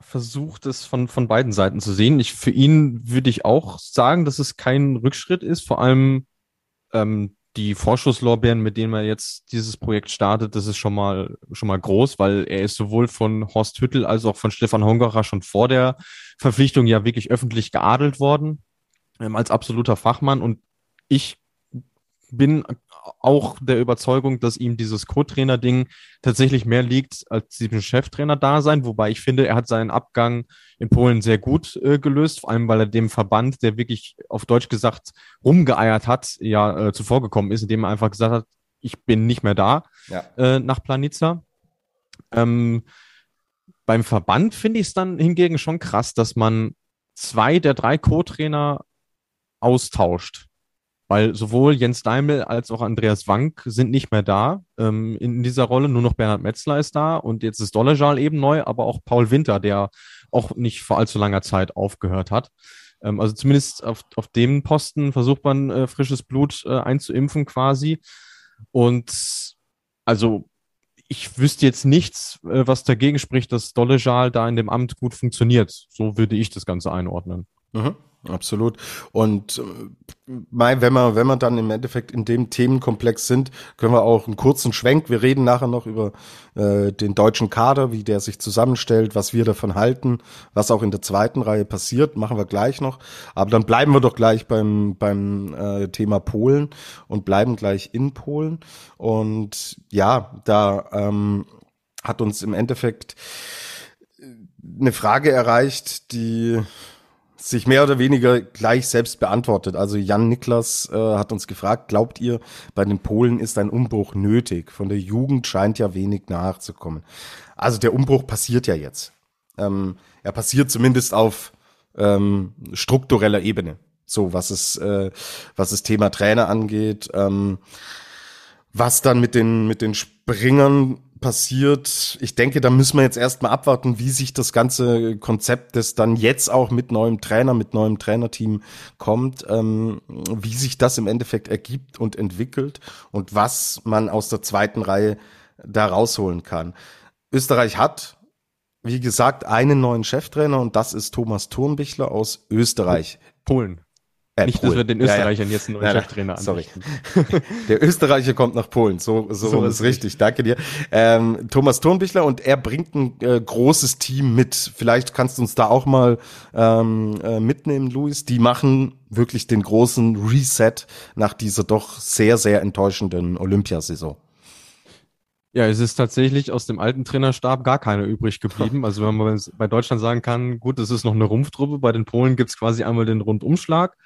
versuche das von, von beiden Seiten zu sehen. Ich, für ihn würde ich auch sagen, dass es kein Rückschritt ist, vor allem ähm, die Vorschusslorbeeren, mit denen man jetzt dieses Projekt startet, das ist schon mal, schon mal groß, weil er ist sowohl von Horst Hüttel als auch von Stefan Hongacher schon vor der Verpflichtung ja wirklich öffentlich geadelt worden, ähm, als absoluter Fachmann. Und ich bin auch der Überzeugung, dass ihm dieses Co-Trainer-Ding tatsächlich mehr liegt als diesem Cheftrainer-Dasein, wobei ich finde, er hat seinen Abgang in Polen sehr gut äh, gelöst, vor allem weil er dem Verband, der wirklich auf Deutsch gesagt rumgeeiert hat, ja äh, zuvorgekommen ist, indem er einfach gesagt hat, ich bin nicht mehr da ja. äh, nach Planica. Ähm, beim Verband finde ich es dann hingegen schon krass, dass man zwei der drei Co-Trainer austauscht. Weil sowohl Jens Daimel als auch Andreas Wank sind nicht mehr da ähm, in, dieser Rolle. Nur noch Bernhard Metzler ist da und jetzt ist Dollejal eben neu, aber auch Paul Winter, der auch nicht vor allzu langer Zeit aufgehört hat. Ähm, also zumindest auf, auf dem Posten versucht man äh, frisches Blut äh, einzuimpfen quasi. Und also ich wüsste jetzt nichts, äh, was dagegen spricht, dass Dollejal da in dem Amt gut funktioniert. So würde ich das Ganze einordnen. Mhm. Absolut. Und äh, wenn wir, wenn wir dann im Endeffekt in dem Themenkomplex sind, können wir auch einen kurzen Schwenk. Wir reden nachher noch über äh, den deutschen Kader, wie der sich zusammenstellt, was wir davon halten, was auch in der zweiten Reihe passiert, machen wir gleich noch. Aber dann bleiben wir doch gleich beim, beim äh, Thema Polen und bleiben gleich in Polen. Und ja, da ähm, hat uns im Endeffekt eine Frage erreicht, die sich mehr oder weniger gleich selbst beantwortet. Also Jan Niklas äh, hat uns gefragt, glaubt ihr, bei den Polen ist ein Umbruch nötig? Von der Jugend scheint ja wenig nachzukommen. Also der Umbruch passiert ja jetzt. Ähm, er passiert zumindest auf ähm, struktureller Ebene. So, was es, äh, was das Thema Trainer angeht. Ähm, was dann mit den, mit den Springern passiert. Ich denke, da müssen wir jetzt erstmal abwarten, wie sich das ganze Konzept, das dann jetzt auch mit neuem Trainer, mit neuem Trainerteam kommt, ähm, wie sich das im Endeffekt ergibt und entwickelt und was man aus der zweiten Reihe da rausholen kann. Österreich hat, wie gesagt, einen neuen Cheftrainer und das ist Thomas Thurnbichler aus Österreich. Polen. Äh, Nicht, Polen. dass wir den Österreichern ja, ja. jetzt einen neuen ja, Cheftrainer Sorry. [laughs] Der Österreicher kommt nach Polen. So, so, so ist richtig. Danke dir. Ähm, Thomas Thurnbichler und er bringt ein äh, großes Team mit. Vielleicht kannst du uns da auch mal ähm, äh, mitnehmen, Luis. Die machen wirklich den großen Reset nach dieser doch sehr, sehr enttäuschenden Olympiasaison. Ja, es ist tatsächlich aus dem alten Trainerstab gar keiner übrig geblieben. [laughs] Also wenn man bei Deutschland sagen kann, gut, es ist noch eine Rumpftruppe, bei den Polen gibt's quasi einmal den Rundumschlag.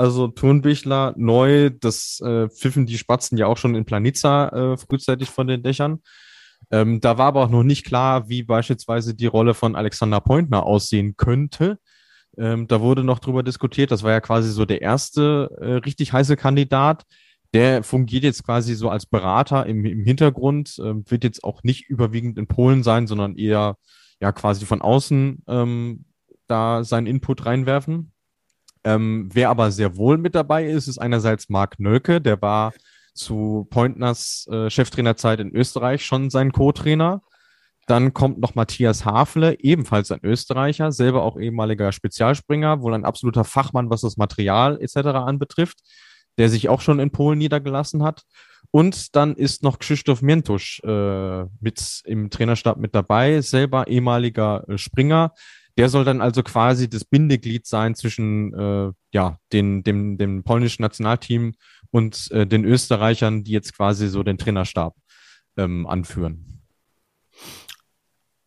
Also Turnbichler neu, das äh, pfiffen die Spatzen ja auch schon in Planica äh, frühzeitig von den Dächern. Ähm, da war aber auch noch nicht klar, wie beispielsweise die Rolle von Alexander Pointner aussehen könnte. Ähm, da wurde noch drüber diskutiert. Das war ja quasi so der erste äh, richtig heiße Kandidat. Der fungiert jetzt quasi so als Berater im, im Hintergrund, ähm, wird jetzt auch nicht überwiegend in Polen sein, sondern eher ja quasi von außen ähm, da seinen Input reinwerfen. Ähm, wer aber sehr wohl mit dabei ist, ist einerseits Marc Nölke, der war zu Pointners äh, Cheftrainerzeit in Österreich schon sein Co-Trainer. Dann kommt noch Matthias Hafle, ebenfalls ein Österreicher, selber auch ehemaliger Spezialspringer, wohl ein absoluter Fachmann, was das Material etc. anbetrifft, der sich auch schon in Polen niedergelassen hat. Und dann ist noch Krzysztof Mientusch äh, mit im Trainerstab mit dabei, selber ehemaliger äh, Springer, der soll dann also quasi das Bindeglied sein zwischen äh, ja, den, dem, dem polnischen Nationalteam und äh, den Österreichern, die jetzt quasi so den Trainerstab ähm, anführen.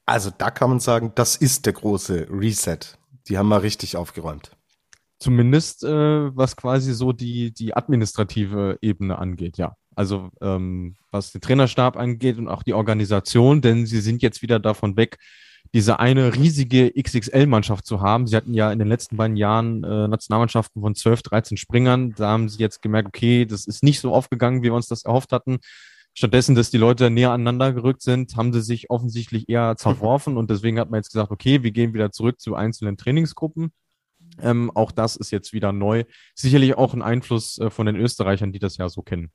Also da kann man sagen, das ist der große Reset. Die haben mal richtig aufgeräumt. Zumindest äh, was quasi so die, die administrative Ebene angeht, ja. Also ähm, was den Trainerstab angeht und auch die Organisation, denn sie sind jetzt wieder davon weg, diese eine riesige XXL-Mannschaft zu haben. Sie hatten ja in den letzten beiden Jahren äh, Nationalmannschaften von 12, 13 Springern. Da haben sie jetzt gemerkt, okay, das ist nicht so aufgegangen, wie wir uns das erhofft hatten. Stattdessen, dass die Leute näher aneinander gerückt sind, haben sie sich offensichtlich eher zerworfen und deswegen hat man jetzt gesagt, okay, wir gehen wieder zurück zu einzelnen Trainingsgruppen. Ähm, auch das ist jetzt wieder neu. Sicherlich auch ein Einfluss äh, von den Österreichern, die das ja so kennen.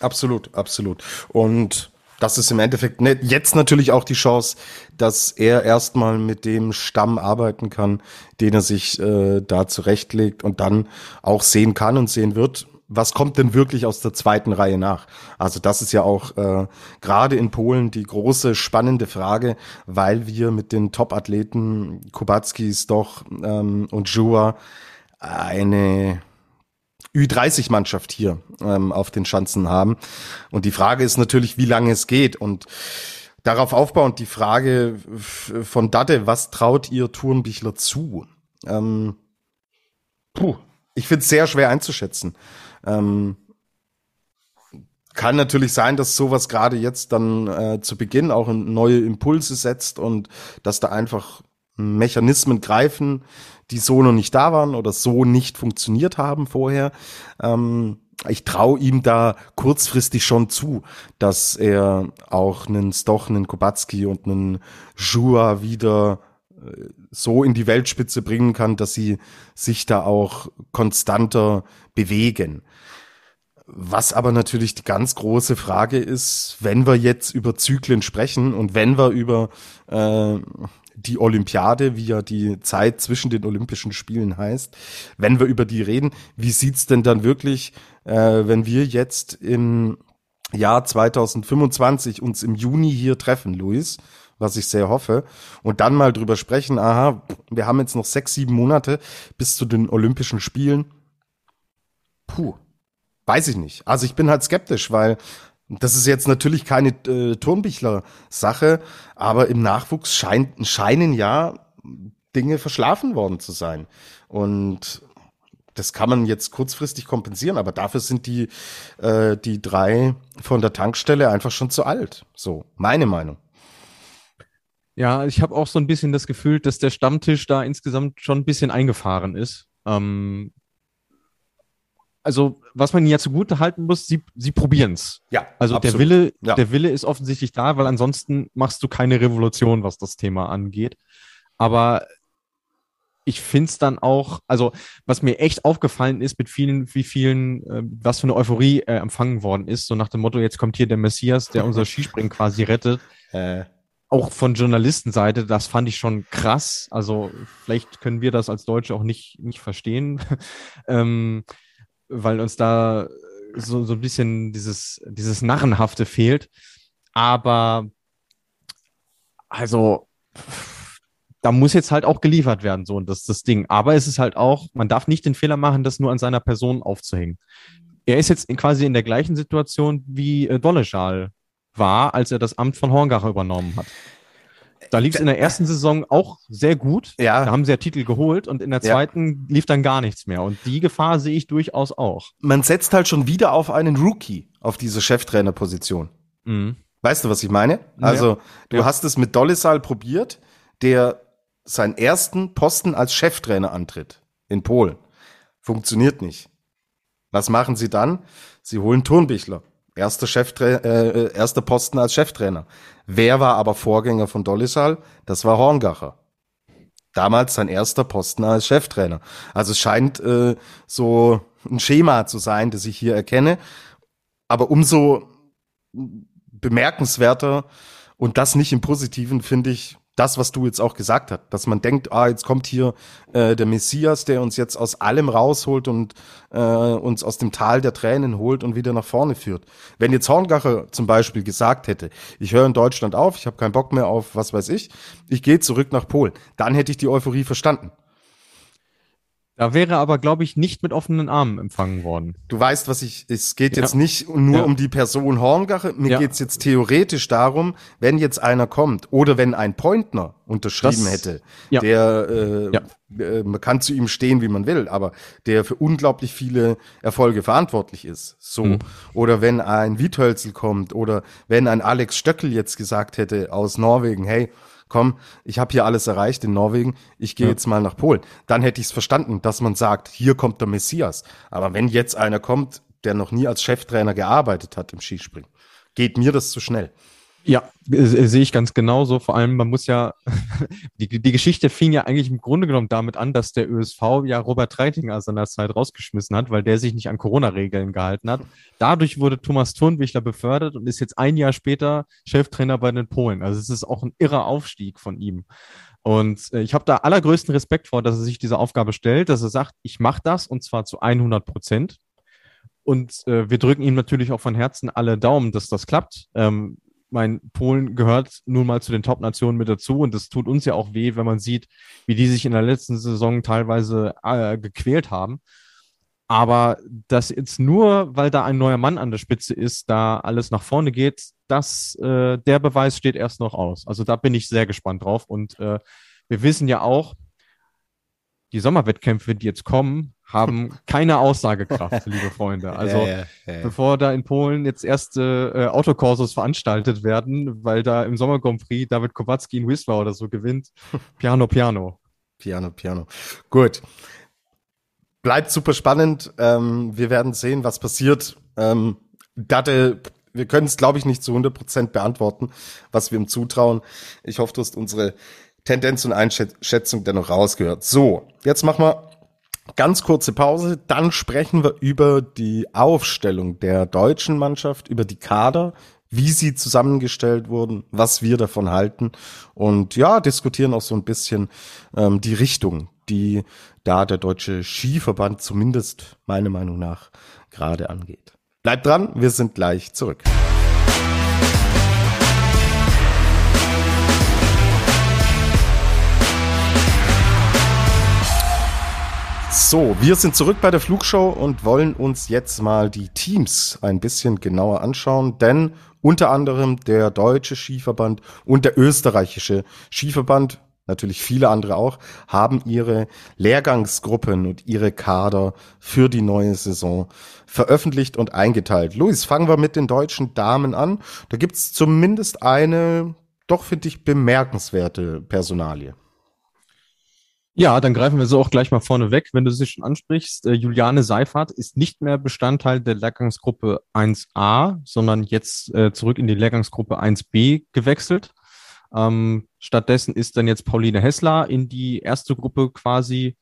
Absolut, absolut. Und das ist im Endeffekt ne, jetzt natürlich auch die Chance, dass er erstmal mit dem Stamm arbeiten kann, den er sich äh, da zurechtlegt und dann auch sehen kann und sehen wird, was kommt denn wirklich aus der zweiten Reihe nach? Also das ist ja auch äh, gerade in Polen die große spannende Frage, weil wir mit den Top-Athleten Kubacki, doch ähm, und Jua eine Ü30-Mannschaft hier ähm, auf den Schanzen haben. Und die Frage ist natürlich, wie lange es geht. Und darauf aufbauend die Frage von Dade, was traut ihr Turnbichler zu? Ähm, puh, ich finde es sehr schwer einzuschätzen. Ähm, kann natürlich sein, dass sowas gerade jetzt dann äh, zu Beginn auch neue Impulse setzt und dass da einfach Mechanismen greifen, die so noch nicht da waren oder so nicht funktioniert haben vorher. Ähm, ich traue ihm da kurzfristig schon zu, dass er auch einen Stoch, einen Kubacki und einen Jua wieder äh, so in die Weltspitze bringen kann, dass sie sich da auch konstanter bewegen. Was aber natürlich die ganz große Frage ist, wenn wir jetzt über Zyklen sprechen und wenn wir über äh, die Olympiade, wie ja die Zeit zwischen den Olympischen Spielen heißt. Wenn wir über die reden, wie sieht's denn dann wirklich, äh, wenn wir jetzt im Jahr 2025 uns im Juni hier treffen, Luis, was ich sehr hoffe, und dann mal drüber sprechen, aha, wir haben jetzt noch sechs, sieben Monate bis zu den Olympischen Spielen. Puh, weiß ich nicht. Also ich bin halt skeptisch, weil das ist jetzt natürlich keine äh, Turnbichler-Sache, aber im Nachwuchs scheint, scheinen ja Dinge verschlafen worden zu sein. Und das kann man jetzt kurzfristig kompensieren, aber dafür sind die, äh, die drei von der Tankstelle einfach schon zu alt. So, meine Meinung. Ja, ich habe auch so ein bisschen das Gefühl, dass der Stammtisch da insgesamt schon ein bisschen eingefahren ist. Ähm, also was man ja zugute halten muss, sie, sie probieren's. Ja. Also absolut. der Wille, ja. der Wille ist offensichtlich da, weil ansonsten machst du keine Revolution, was das Thema angeht. Aber ich find's dann auch, also was mir echt aufgefallen ist mit vielen, wie vielen, äh, was für eine Euphorie äh, empfangen worden ist, so nach dem Motto, jetzt kommt hier der Messias, der unser Skispringen quasi rettet. [laughs] Äh. auch von Journalistenseite, das fand ich schon krass. Also vielleicht können wir das als Deutsche auch nicht, nicht verstehen, [laughs] ähm, weil uns da so, so ein bisschen dieses, dieses Narrenhafte fehlt. Aber also da muss jetzt halt auch geliefert werden, so und das das Ding. Aber es ist halt auch, man darf nicht den Fehler machen, das nur an seiner Person aufzuhängen. Er ist jetzt quasi in der gleichen Situation wie äh, Dolleschal war, als er das Amt von Horngacher übernommen hat. Da lief es in der ersten Saison auch sehr gut. Ja. Da haben sie ja Titel geholt und in der Ja. zweiten lief dann gar nichts mehr. Und die Gefahr sehe ich durchaus auch. Man setzt halt schon wieder auf einen Rookie auf diese Cheftrainerposition. Mhm. Weißt du, was ich meine? Also, du Ja. hast es mit Dolisal probiert, der seinen ersten Posten als Cheftrainer antritt in Polen. Funktioniert nicht. Was machen sie dann? Sie holen Turnbichler. Erster, Cheftra äh, erster Posten als Cheftrainer. Wer war aber Vorgänger von Dolisal? Das war Horngacher. Damals sein erster Posten als Cheftrainer. Also es scheint äh, so ein Schema zu sein, das ich hier erkenne. Aber umso bemerkenswerter und das nicht im Positiven finde ich das, was du jetzt auch gesagt hast, dass man denkt, ah, jetzt kommt hier äh, der Messias, der uns jetzt aus allem rausholt und äh, uns aus dem Tal der Tränen holt und wieder nach vorne führt. Wenn jetzt Horngacher zum Beispiel gesagt hätte, ich höre in Deutschland auf, ich habe keinen Bock mehr auf was weiß ich, ich gehe zurück nach Polen, dann hätte ich die Euphorie verstanden. Da wäre aber, glaube ich, nicht mit offenen Armen empfangen worden. Du weißt, was ich, es geht Ja. jetzt nicht nur Ja. um die Person Horngache, mir Ja. geht's jetzt theoretisch darum, wenn jetzt einer kommt oder wenn ein Pointner unterschrieben Das- hätte, der, äh, äh, man kann zu ihm stehen, wie man will, aber der für unglaublich viele Erfolge verantwortlich ist. So. Mhm. Oder wenn ein Wiethölzel kommt oder wenn ein Alex Stöckel jetzt gesagt hätte aus Norwegen, hey, komm, ich habe hier alles erreicht in Norwegen, ich gehe Ja. jetzt mal nach Polen. Dann hätte ich es verstanden, dass man sagt, hier kommt der Messias. Aber wenn jetzt einer kommt, der noch nie als Cheftrainer gearbeitet hat im Skispringen, geht mir das zu schnell. Ja, äh, äh, sehe ich ganz genauso. Vor allem, man muss ja, [laughs] die, die Geschichte fing ja eigentlich im Grunde genommen damit an, dass der ÖSV ja Robert Treitinger seinerzeit rausgeschmissen hat, weil der sich nicht an Corona-Regeln gehalten hat. Dadurch wurde Thomas Turnbichler befördert und ist jetzt ein Jahr später Cheftrainer bei den Polen. Also es ist auch ein irrer Aufstieg von ihm. Und äh, ich habe da allergrößten Respekt vor, dass er sich diese Aufgabe stellt, dass er sagt, ich mache das und zwar zu 100 Prozent. Und äh, wir drücken ihm natürlich auch von Herzen alle Daumen, dass das klappt. Ähm, mein Polen gehört nun mal zu den Top-Nationen mit dazu und es tut uns ja auch weh, wenn man sieht, wie die sich in der letzten Saison teilweise äh, gequält haben. Aber dass jetzt nur, weil da ein neuer Mann an der Spitze ist, da alles nach vorne geht, das, äh, der Beweis steht erst noch aus. Also da bin ich sehr gespannt drauf. Und äh, wir wissen ja auch, die Sommerwettkämpfe, die jetzt kommen, haben keine Aussagekraft, liebe Freunde. [laughs] Also Ja, ja, ja, bevor da in Polen jetzt erste äh, Autokursus veranstaltet werden, weil da im Sommer Grand Prix David Kowalski in Wisła oder so gewinnt. [laughs] Piano, Piano. Piano, Piano. Gut. Bleibt super spannend. Ähm, wir werden sehen, was passiert. Ähm, Datte, wir können es, glaube ich, nicht zu 100 Prozent beantworten, was wir ihm zutrauen. Ich hoffe, du hast unsere Tendenz und Einschätzung dennoch rausgehört. So, jetzt machen wir ganz kurze Pause. Dann sprechen wir über die Aufstellung der deutschen Mannschaft, über die Kader, wie sie zusammengestellt wurden, was wir davon halten und ja, diskutieren auch so ein bisschen ähm, die Richtung, die da der deutsche Skiverband zumindest meiner Meinung nach gerade angeht. Bleibt dran, wir sind gleich zurück. So, wir sind zurück bei der Flugshow und wollen uns jetzt mal die Teams ein bisschen genauer anschauen, denn unter anderem der deutsche Skiverband und der österreichische Skiverband, natürlich viele andere auch, haben ihre Lehrgangsgruppen und ihre Kader für die neue Saison veröffentlicht und eingeteilt. Luis, fangen wir mit den deutschen Damen an. Da gibt's zumindest eine, doch finde ich, bemerkenswerte Personalie. Ja, dann greifen wir so auch gleich mal vorne weg, wenn du sie schon ansprichst. Äh, Juliane Seifert ist nicht mehr Bestandteil der Lehrgangsgruppe 1a, sondern jetzt äh, zurück in die Lehrgangsgruppe 1b gewechselt. Ähm, stattdessen ist dann jetzt Pauline Hessler in die erste Gruppe quasi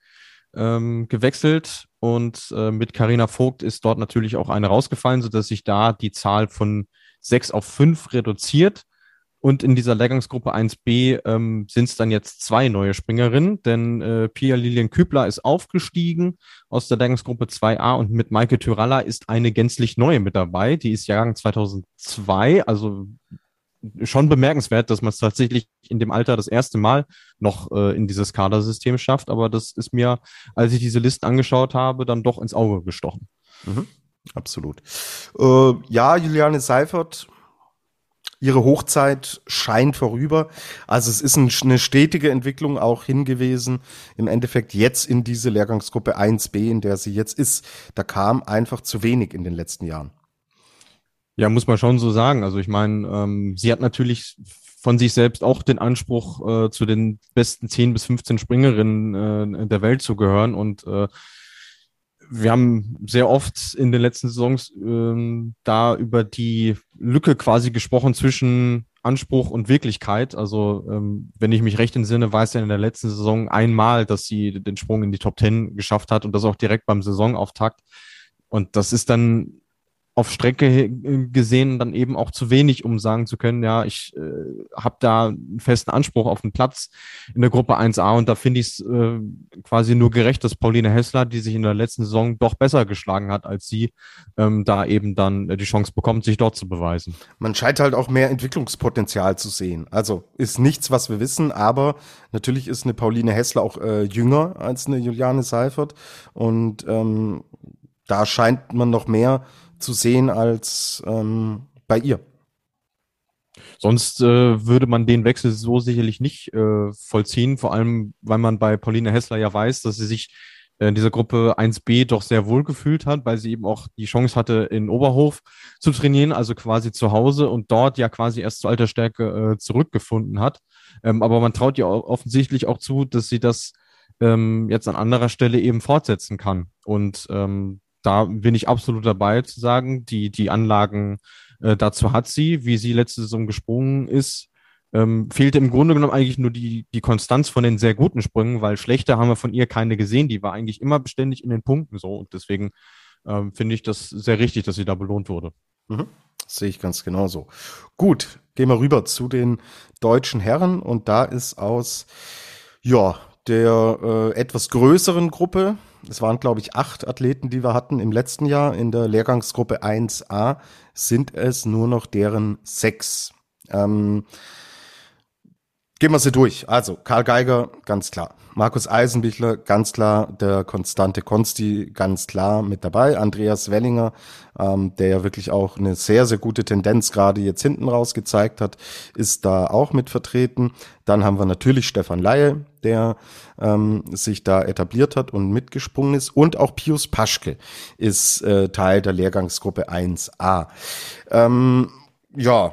ähm, gewechselt und äh, mit Carina Vogt ist dort natürlich auch eine rausgefallen, sodass sich da die Zahl von sechs auf fünf reduziert. Und in dieser Lehrgangsgruppe 1b ähm, sind es dann jetzt zwei neue Springerinnen, denn äh, Pia Lilian Kübler ist aufgestiegen aus der Lehrgangsgruppe 2a und mit Maike Tyralla ist eine gänzlich neue mit dabei. Die ist Jahrgang 2002, also schon bemerkenswert, dass man es tatsächlich in dem Alter das erste Mal noch äh, in dieses Kadersystem schafft. Aber das ist mir, als ich diese Listen angeschaut habe, dann doch ins Auge gestochen. Mhm, absolut. Äh, ja, Juliane Seifert ihre Hochzeit scheint vorüber. Also es ist ein, eine stetige Entwicklung auch hingewiesen. Im Endeffekt jetzt in diese Lehrgangsgruppe 1b, in der sie jetzt ist. Da kam einfach zu wenig in den letzten Jahren. Ja, muss man schon so sagen. Also ich meine, ähm, sie hat natürlich von sich selbst auch den Anspruch, äh, zu den besten 10 bis 15 Springerinnen äh, der Welt zu gehören und äh, wir haben sehr oft in den letzten Saisons ähm, da über die Lücke quasi gesprochen zwischen Anspruch und Wirklichkeit. Also, ähm, wenn ich mich recht entsinne, war es ja in der letzten Saison einmal, dass sie den Sprung in die Top Ten geschafft hat und das auch direkt beim Saisonauftakt. Und das ist dann auf Strecke gesehen dann eben auch zu wenig, um sagen zu können, ja, ich äh, habe da einen festen Anspruch auf einen Platz in der Gruppe 1a und da finde ich es äh, quasi nur gerecht, dass Pauline Hessler, die sich in der letzten Saison doch besser geschlagen hat als sie, ähm, da eben dann die Chance bekommt, sich dort zu beweisen. Man scheint halt auch mehr Entwicklungspotenzial zu sehen. Also ist nichts, was wir wissen, aber natürlich ist eine Pauline Hessler auch äh, jünger als eine Juliane Seifert und ähm, da scheint man noch mehr zu sehen als ähm, bei ihr. Sonst äh, würde man den Wechsel so sicherlich nicht äh, vollziehen, vor allem weil man bei Pauline Hessler ja weiß, dass sie sich in dieser Gruppe 1b doch sehr wohl gefühlt hat, weil sie eben auch die Chance hatte, in Oberhof zu trainieren, also quasi zu Hause und dort ja quasi erst zur Altersstärke äh, zurückgefunden hat. Ähm, aber man traut ihr offensichtlich auch zu, dass sie das ähm, jetzt an anderer Stelle eben fortsetzen kann. Und ähm, da bin ich absolut dabei zu sagen, die, die Anlagen äh, dazu hat sie, wie sie letzte Saison gesprungen ist. Ähm, fehlte im Grunde genommen eigentlich nur die, die Konstanz von den sehr guten Sprüngen, weil schlechter haben wir von ihr keine gesehen. Die war eigentlich immer beständig in den Punkten so. Und deswegen ähm, finde ich das sehr richtig, dass sie da belohnt wurde. Mhm. Sehe ich ganz genauso. Gut, gehen wir rüber zu den deutschen Herren. Und da ist aus, ja, der äh, etwas größeren Gruppe, es waren, glaube ich, acht Athleten, die wir hatten im letzten Jahr. In der Lehrgangsgruppe 1a sind es nur noch deren sechs. Ähm, gehen wir sie durch. Also, Karl Geiger, ganz klar. Markus Eisenbichler, ganz klar. Der konstante Konsti, ganz klar mit dabei. Andreas Wellinger, ähm, der ja wirklich auch eine sehr, sehr gute Tendenz gerade jetzt hinten raus gezeigt hat, ist da auch mit vertreten. Dann haben wir natürlich Stefan Laie, der ähm, sich da etabliert hat und mitgesprungen ist. Und auch Pius Paschke ist äh, Teil der Lehrgangsgruppe 1a. Ähm, ja,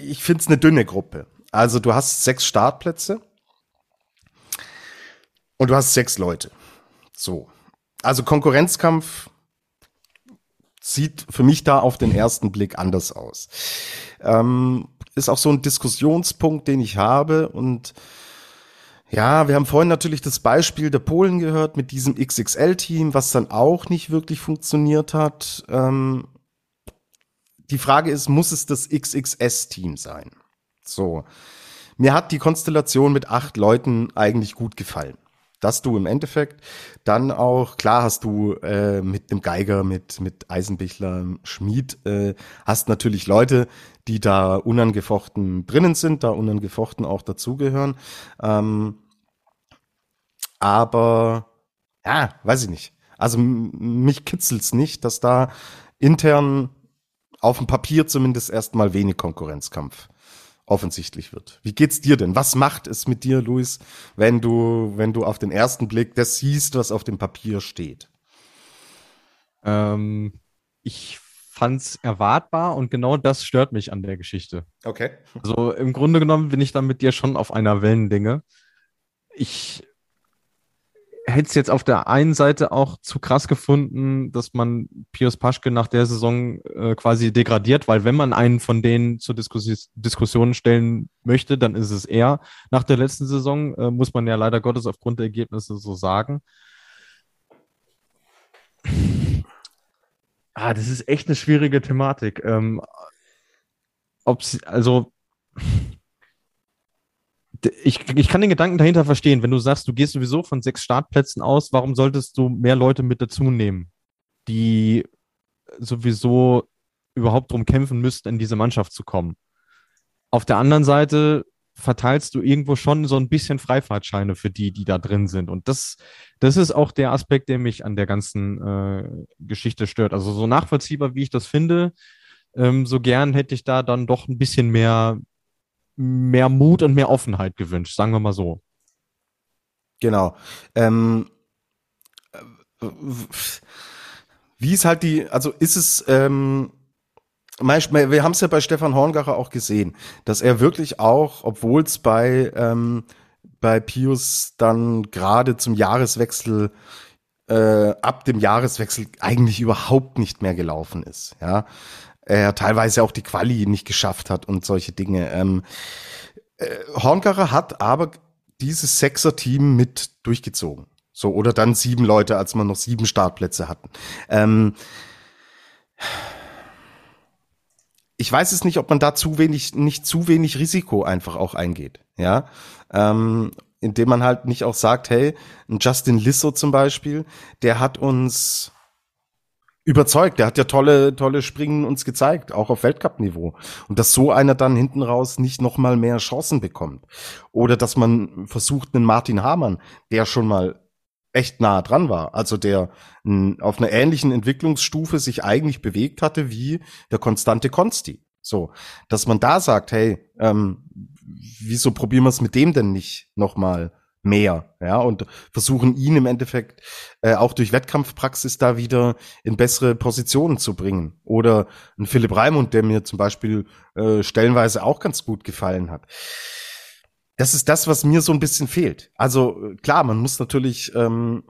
ich finde es eine dünne Gruppe. Also du hast sechs Startplätze und du hast sechs Leute. So. Also Konkurrenzkampf sieht für mich da auf den ersten Blick anders aus. Ähm, ist auch so ein Diskussionspunkt, den ich habe und ja, wir haben vorhin natürlich das Beispiel der Polen gehört mit diesem XXL-Team, was dann auch nicht wirklich funktioniert hat. Ähm, die Frage ist, muss es das XXS-Team sein? So. Mir hat die Konstellation mit acht Leuten eigentlich gut gefallen. Dass du im Endeffekt dann auch, klar hast du äh, mit dem Geiger, mit, mit Eisenbichler, Schmied, äh, hast natürlich Leute, die da unangefochten drinnen sind, da unangefochten auch dazugehören. Ähm, aber ja, weiß ich nicht. Also mich kitzelt's nicht, dass da intern auf dem Papier zumindest erstmal wenig Konkurrenzkampf offensichtlich wird. Wie geht's dir denn? Was macht es mit dir, Luis, wenn du, wenn du auf den ersten Blick das siehst, was auf dem Papier steht? Ähm, ich fand's erwartbar und genau das stört mich an der Geschichte. Okay. Also im Grunde genommen bin ich dann mit dir schon auf einer Wellenlänge. Ich hätte es jetzt auf der einen Seite auch zu krass gefunden, dass man Pius Paschke nach der Saison äh, quasi degradiert, weil wenn man einen von denen zur Diskus Diskussion stellen möchte, dann ist es er. Nach der letzten Saison äh, muss man ja leider Gottes aufgrund der Ergebnisse so sagen. Ah, das ist echt eine schwierige Thematik. Ähm, ob also ich, ich kann den Gedanken dahinter verstehen, wenn du sagst, du gehst sowieso von sechs Startplätzen aus, warum solltest du mehr Leute mit dazu nehmen, die sowieso überhaupt drum kämpfen müssten, in diese Mannschaft zu kommen? Auf der anderen Seite verteilst du irgendwo schon so ein bisschen Freifahrtscheine für die, die da drin sind. Und das, das ist auch der Aspekt, der mich an der ganzen äh, Geschichte stört. Also so nachvollziehbar, wie ich das finde, ähm, so gern hätte ich da dann doch ein bisschen mehr, mehr Mut und mehr Offenheit gewünscht, sagen wir mal so. Genau. Ähm, wie ist halt die, also ist es, ähm, wir haben es ja bei Stefan Horngacher auch gesehen, dass er wirklich auch, obwohl es bei, ähm, bei Pius dann gerade zum Jahreswechsel äh, ab dem Jahreswechsel eigentlich überhaupt nicht mehr gelaufen ist. Ja, er teilweise auch die Quali nicht geschafft hat und solche Dinge. Ähm, äh, Horngacher hat aber dieses Sechser-Team mit durchgezogen. So, oder dann sieben Leute, als man noch sieben Startplätze hatten. Ähm, ich weiß es nicht, ob man da zu wenig, nicht zu wenig Risiko einfach auch eingeht, ja, ähm, indem man halt nicht auch sagt, hey, ein Justin Lissow zum Beispiel, der hat uns überzeugt, der hat ja tolle, tolle Springen uns gezeigt, auch auf Weltcup-Niveau. Und dass so einer dann hinten raus nicht noch mal mehr Chancen bekommt. Oder dass man versucht, einen Martin Hamann, der schon mal echt nah dran war. Also der auf einer ähnlichen Entwicklungsstufe sich eigentlich bewegt hatte wie der konstante Konsti. So, dass man da sagt, hey, ähm, wieso probieren wir es mit dem denn nicht nochmal mehr, ja, und versuchen ihn im Endeffekt äh, auch durch Wettkampfpraxis da wieder in bessere Positionen zu bringen. Oder ein Philipp Raimund, der mir zum Beispiel äh, stellenweise auch ganz gut gefallen hat das ist das, was mir so ein bisschen fehlt. Also klar, man muss natürlich ähm,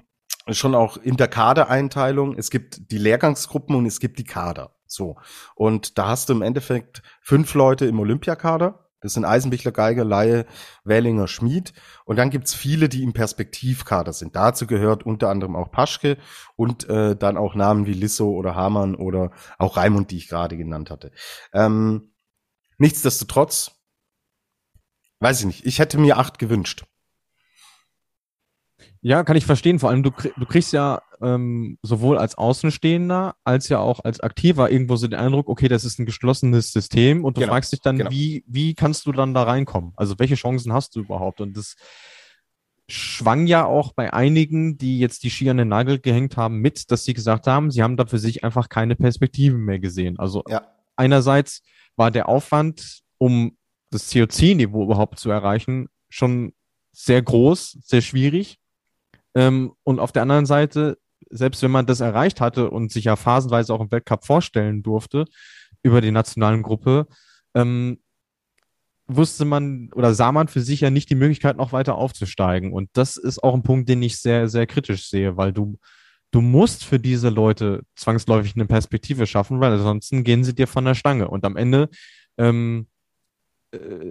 schon auch in der Kadereinteilung, es gibt die Lehrgangsgruppen und es gibt die Kader. So. Und da hast du im Endeffekt fünf Leute im Olympiakader. Das sind Eisenbichler, Geiger, Laie, Wellinger, Schmid. Und dann gibt's viele, die im Perspektivkader sind. Dazu gehört unter anderem auch Paschke und äh, dann auch Namen wie Lisso oder Hamann oder auch Raimund, die ich gerade genannt hatte. Ähm, nichtsdestotrotz, Weiß ich nicht. Ich hätte mir acht gewünscht. Ja, kann ich verstehen. Vor allem, du, du kriegst ja ähm, sowohl als Außenstehender als ja auch als Aktiver irgendwo so den Eindruck, okay, das ist ein geschlossenes System und du genau, fragst dich dann, genau. wie, wie kannst du dann da reinkommen? Also welche Chancen hast du überhaupt? Und das schwang ja auch bei einigen, die jetzt die Ski an den Nagel gehängt haben, mit, dass sie gesagt haben, sie haben da für sich einfach keine Perspektiven mehr gesehen. Also ja. einerseits war der Aufwand, um das COC-Niveau überhaupt zu erreichen, schon sehr groß, sehr schwierig. Ähm, und auf der anderen Seite, selbst wenn man das erreicht hatte und sich ja phasenweise auch im Weltcup vorstellen durfte über die nationalen Gruppe, ähm, wusste man oder sah man für sich ja nicht die Möglichkeit, noch weiter aufzusteigen. Und das ist auch ein Punkt, den ich sehr, sehr kritisch sehe, weil du, du musst für diese Leute zwangsläufig eine Perspektive schaffen, weil ansonsten gehen sie dir von der Stange. Und am Ende ähm, äh,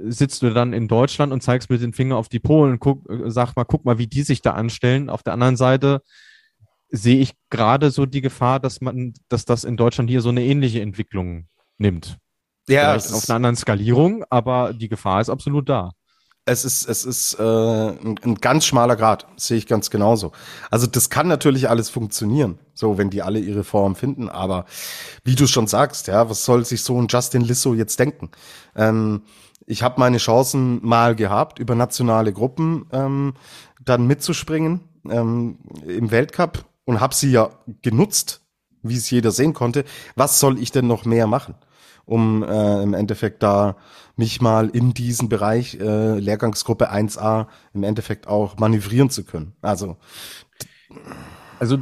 sitzt du dann in Deutschland und zeigst mit den Finger auf die Polen, guck, äh, sag mal, guck mal, wie die sich da anstellen. Auf der anderen Seite sehe ich gerade so die Gefahr, dass man, dass das in Deutschland hier so eine ähnliche Entwicklung nimmt. Ja, auf einer anderen Skalierung, aber die Gefahr ist absolut da. Es ist, es ist äh, ein, ein ganz schmaler Grad, sehe ich ganz genauso. Also das kann natürlich alles funktionieren, so wenn die alle ihre Form finden, aber wie du schon sagst, ja, was soll sich so ein Justin Lissow jetzt denken? Ähm, ich habe meine Chancen mal gehabt, über nationale Gruppen ähm, dann mitzuspringen ähm, im Weltcup und habe sie ja genutzt, wie es jeder sehen konnte. Was soll ich denn noch mehr machen, um äh, im Endeffekt da mich mal in diesen Bereich äh, Lehrgangsgruppe 1a im Endeffekt auch manövrieren zu können? Also also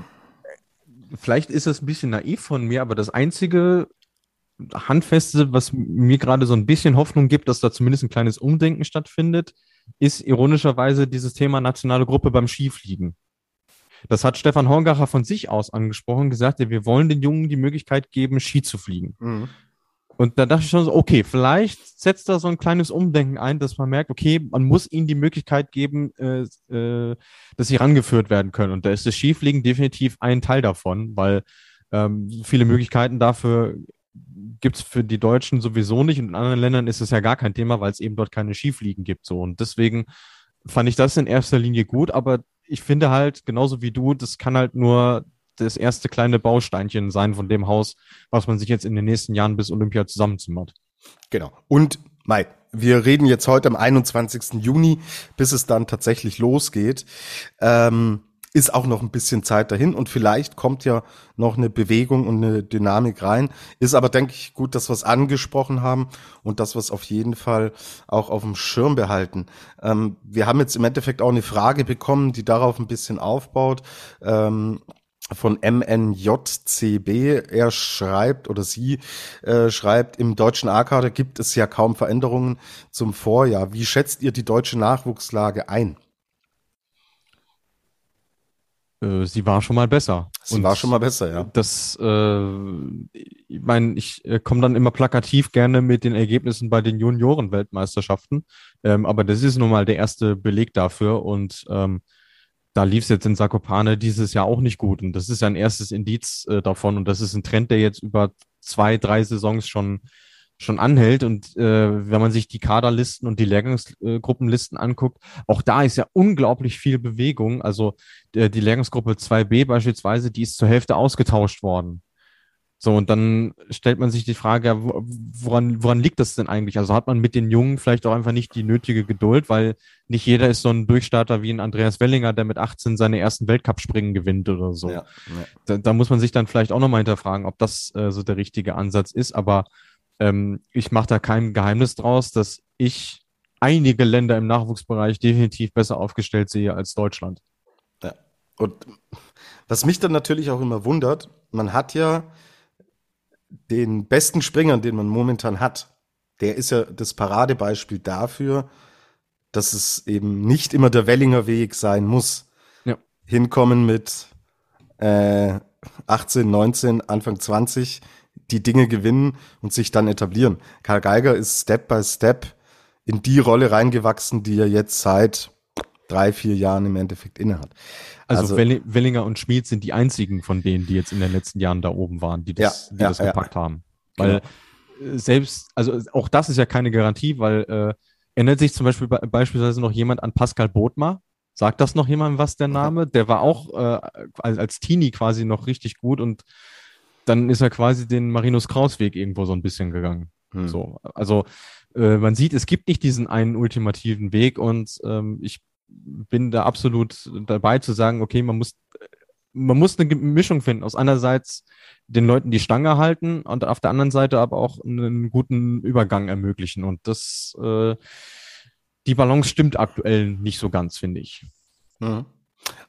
vielleicht ist es ein bisschen naiv von mir, aber das einzige Handfeste, was mir gerade so ein bisschen Hoffnung gibt, dass da zumindest ein kleines Umdenken stattfindet, ist ironischerweise dieses Thema nationale Gruppe beim Skifliegen. Das hat Stefan Horngacher von sich aus angesprochen, gesagt, ja, wir wollen den Jungen die Möglichkeit geben, Ski zu fliegen. Mhm. Und da dachte ich schon so, okay, vielleicht setzt da so ein kleines Umdenken ein, dass man merkt, okay, man muss ihnen die Möglichkeit geben, äh, äh, dass sie rangeführt werden können. Und da ist das Skifliegen definitiv ein Teil davon, weil ähm, viele Möglichkeiten dafür gibt es für die Deutschen sowieso nicht und in anderen Ländern ist es ja gar kein Thema, weil es eben dort keine Skifliegen gibt. So. Und deswegen fand ich das in erster Linie gut, aber ich finde halt, genauso wie du, das kann halt nur das erste kleine Bausteinchen sein von dem Haus, was man sich jetzt in den nächsten Jahren bis Olympia zusammenzimmert. Genau. Und Mike, wir reden jetzt heute am 21. Juni, bis es dann tatsächlich losgeht. Ähm, ist auch noch ein bisschen Zeit dahin und vielleicht kommt ja noch eine Bewegung und eine Dynamik rein. Ist aber, denke ich, gut, dass wir es angesprochen haben und dass wir es auf jeden Fall auch auf dem Schirm behalten. Ähm, wir haben jetzt im Endeffekt auch eine Frage bekommen, die darauf ein bisschen aufbaut. Ähm, von MNJCB. Er schreibt oder sie äh, schreibt, im deutschen A-Kader gibt es ja kaum Veränderungen zum Vorjahr. Wie schätzt ihr die deutsche Nachwuchslage ein? Äh, sie war schon mal besser. Sie Und war schon mal besser, ja. Das, äh, ich meine, ich äh, komme dann immer plakativ gerne mit den Ergebnissen bei den Junioren-Weltmeisterschaften, ähm, aber das ist nun mal der erste Beleg dafür und ähm, da lief es jetzt in Sakopane dieses Jahr auch nicht gut und das ist ja ein erstes Indiz äh, davon und das ist ein Trend, der jetzt über zwei, drei Saisons schon schon anhält. Und äh, wenn man sich die Kaderlisten und die Lehrgangsgruppenlisten anguckt, auch da ist ja unglaublich viel Bewegung. Also äh, die Lehrgangsgruppe 2b beispielsweise, die ist zur Hälfte ausgetauscht worden. So, und dann stellt man sich die Frage, woran, woran liegt das denn eigentlich? Also hat man mit den Jungen vielleicht auch einfach nicht die nötige Geduld, weil nicht jeder ist so ein Durchstarter wie ein Andreas Wellinger, der mit 18 seine ersten Weltcup-Springen gewinnt oder so. Ja, ja. Da, da, muss man sich dann vielleicht auch nochmal hinterfragen, ob das äh, so der richtige Ansatz ist. Aber ähm, ich mache da kein Geheimnis draus, dass ich einige Länder im Nachwuchsbereich definitiv besser aufgestellt sehe als Deutschland. Ja. Und was mich dann natürlich auch immer wundert, man hat ja den besten Springern, den man momentan hat, der ist ja das Paradebeispiel dafür, dass es eben nicht immer der Wellinger Weg sein muss. Ja. Hinkommen mit äh, 18, 19, Anfang 20 die Dinge gewinnen und sich dann etablieren. Karl Geiger ist Step by Step in die Rolle reingewachsen, die er jetzt seit drei, vier Jahren im Endeffekt innehat. Also, also Wellinger und Schmid sind die einzigen von denen, die jetzt in den letzten Jahren da oben waren, die das, ja, die ja, das gepackt ja. haben. Weil genau. Selbst, also auch das ist ja keine Garantie, weil äh, erinnert sich zum Beispiel be beispielsweise noch jemand an Pascal Bodmer? Sagt das noch jemand was der Name? Der war auch äh, als, als Teenie quasi noch richtig gut und dann ist er quasi den Marinus Kraus-Weg irgendwo so ein bisschen gegangen. Hm. So, also äh, man sieht, es gibt nicht diesen einen ultimativen Weg und ähm, ich bin da absolut dabei zu sagen, okay, man muss, man muss eine Mischung finden. Aus einerseits den Leuten die Stange halten und auf der anderen Seite aber auch einen guten Übergang ermöglichen. Und das, äh, die Balance stimmt aktuell nicht so ganz, finde ich. Mhm.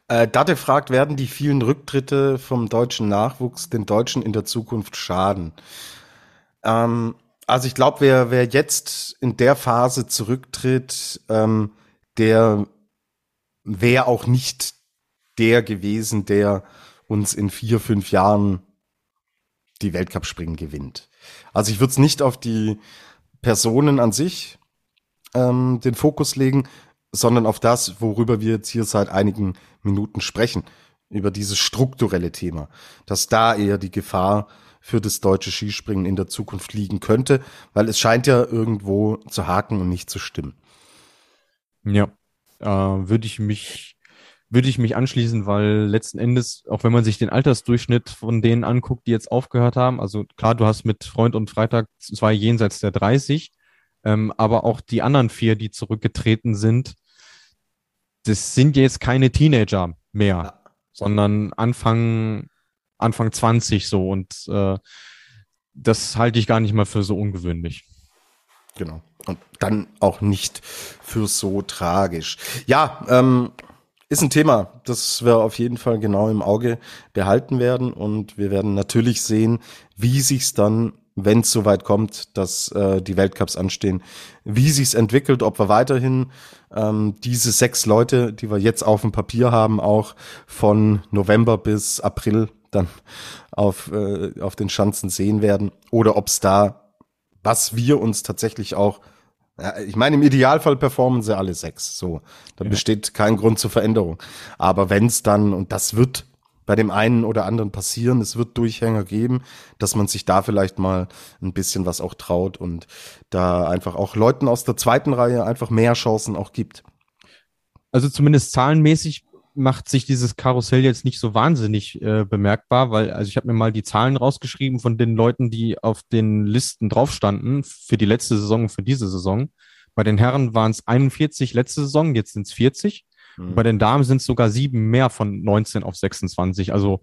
Äh, Date fragt, werden die vielen Rücktritte vom deutschen Nachwuchs den Deutschen in der Zukunft schaden? Ähm, also ich glaube, wer, wer jetzt in der Phase zurücktritt, ähm, der wäre auch nicht der gewesen, der uns in vier, fünf Jahren die Weltcup-Springen gewinnt. Also ich würde es nicht auf die Personen an sich ähm, den Fokus legen, sondern auf das, worüber wir jetzt hier seit einigen Minuten sprechen, über dieses strukturelle Thema, dass da eher die Gefahr für das deutsche Skispringen in der Zukunft liegen könnte, weil es scheint ja irgendwo zu haken und nicht zu stimmen. Ja, äh, würde ich mich würde ich mich anschließen, weil letzten Endes, auch wenn man sich den Altersdurchschnitt von denen anguckt, die jetzt aufgehört haben, also klar, du hast mit Freund und Freitag zwei jenseits der 30, ähm, aber auch die anderen vier, die zurückgetreten sind, das sind jetzt keine Teenager mehr, ja. sondern Anfang, Anfang 20 so. Und äh, das halte ich gar nicht mal für so ungewöhnlich. Genau. Und dann auch nicht für so tragisch. Ja, ähm, ist ein Thema, das wir auf jeden Fall genau im Auge behalten werden. Und wir werden natürlich sehen, wie sich's dann wenn es soweit kommt, dass äh, die Weltcups anstehen, wie sich's entwickelt, ob wir weiterhin ähm, diese sechs Leute, die wir jetzt auf dem Papier haben, auch von November bis April dann auf, äh, auf den Schanzen sehen werden, oder ob's da, was wir uns tatsächlich auch ich meine, im Idealfall performen sie alle sechs. So, da ja. besteht kein Grund zur Veränderung. Aber wenn's dann, und das wird bei dem einen oder anderen passieren. Es wird Durchhänger geben, dass man sich da vielleicht mal ein bisschen was auch traut und da einfach auch Leuten aus der zweiten Reihe einfach mehr Chancen auch gibt. Also zumindest zahlenmäßig macht sich dieses Karussell jetzt nicht so wahnsinnig äh, bemerkbar, weil also ich habe mir mal die Zahlen rausgeschrieben von den Leuten, die auf den Listen drauf standen für die letzte Saison und für diese Saison. Bei den Herren waren es 41 letzte Saison, jetzt sind es 40. Mhm. Bei den Damen sind es sogar sieben mehr von 19 auf 26. Also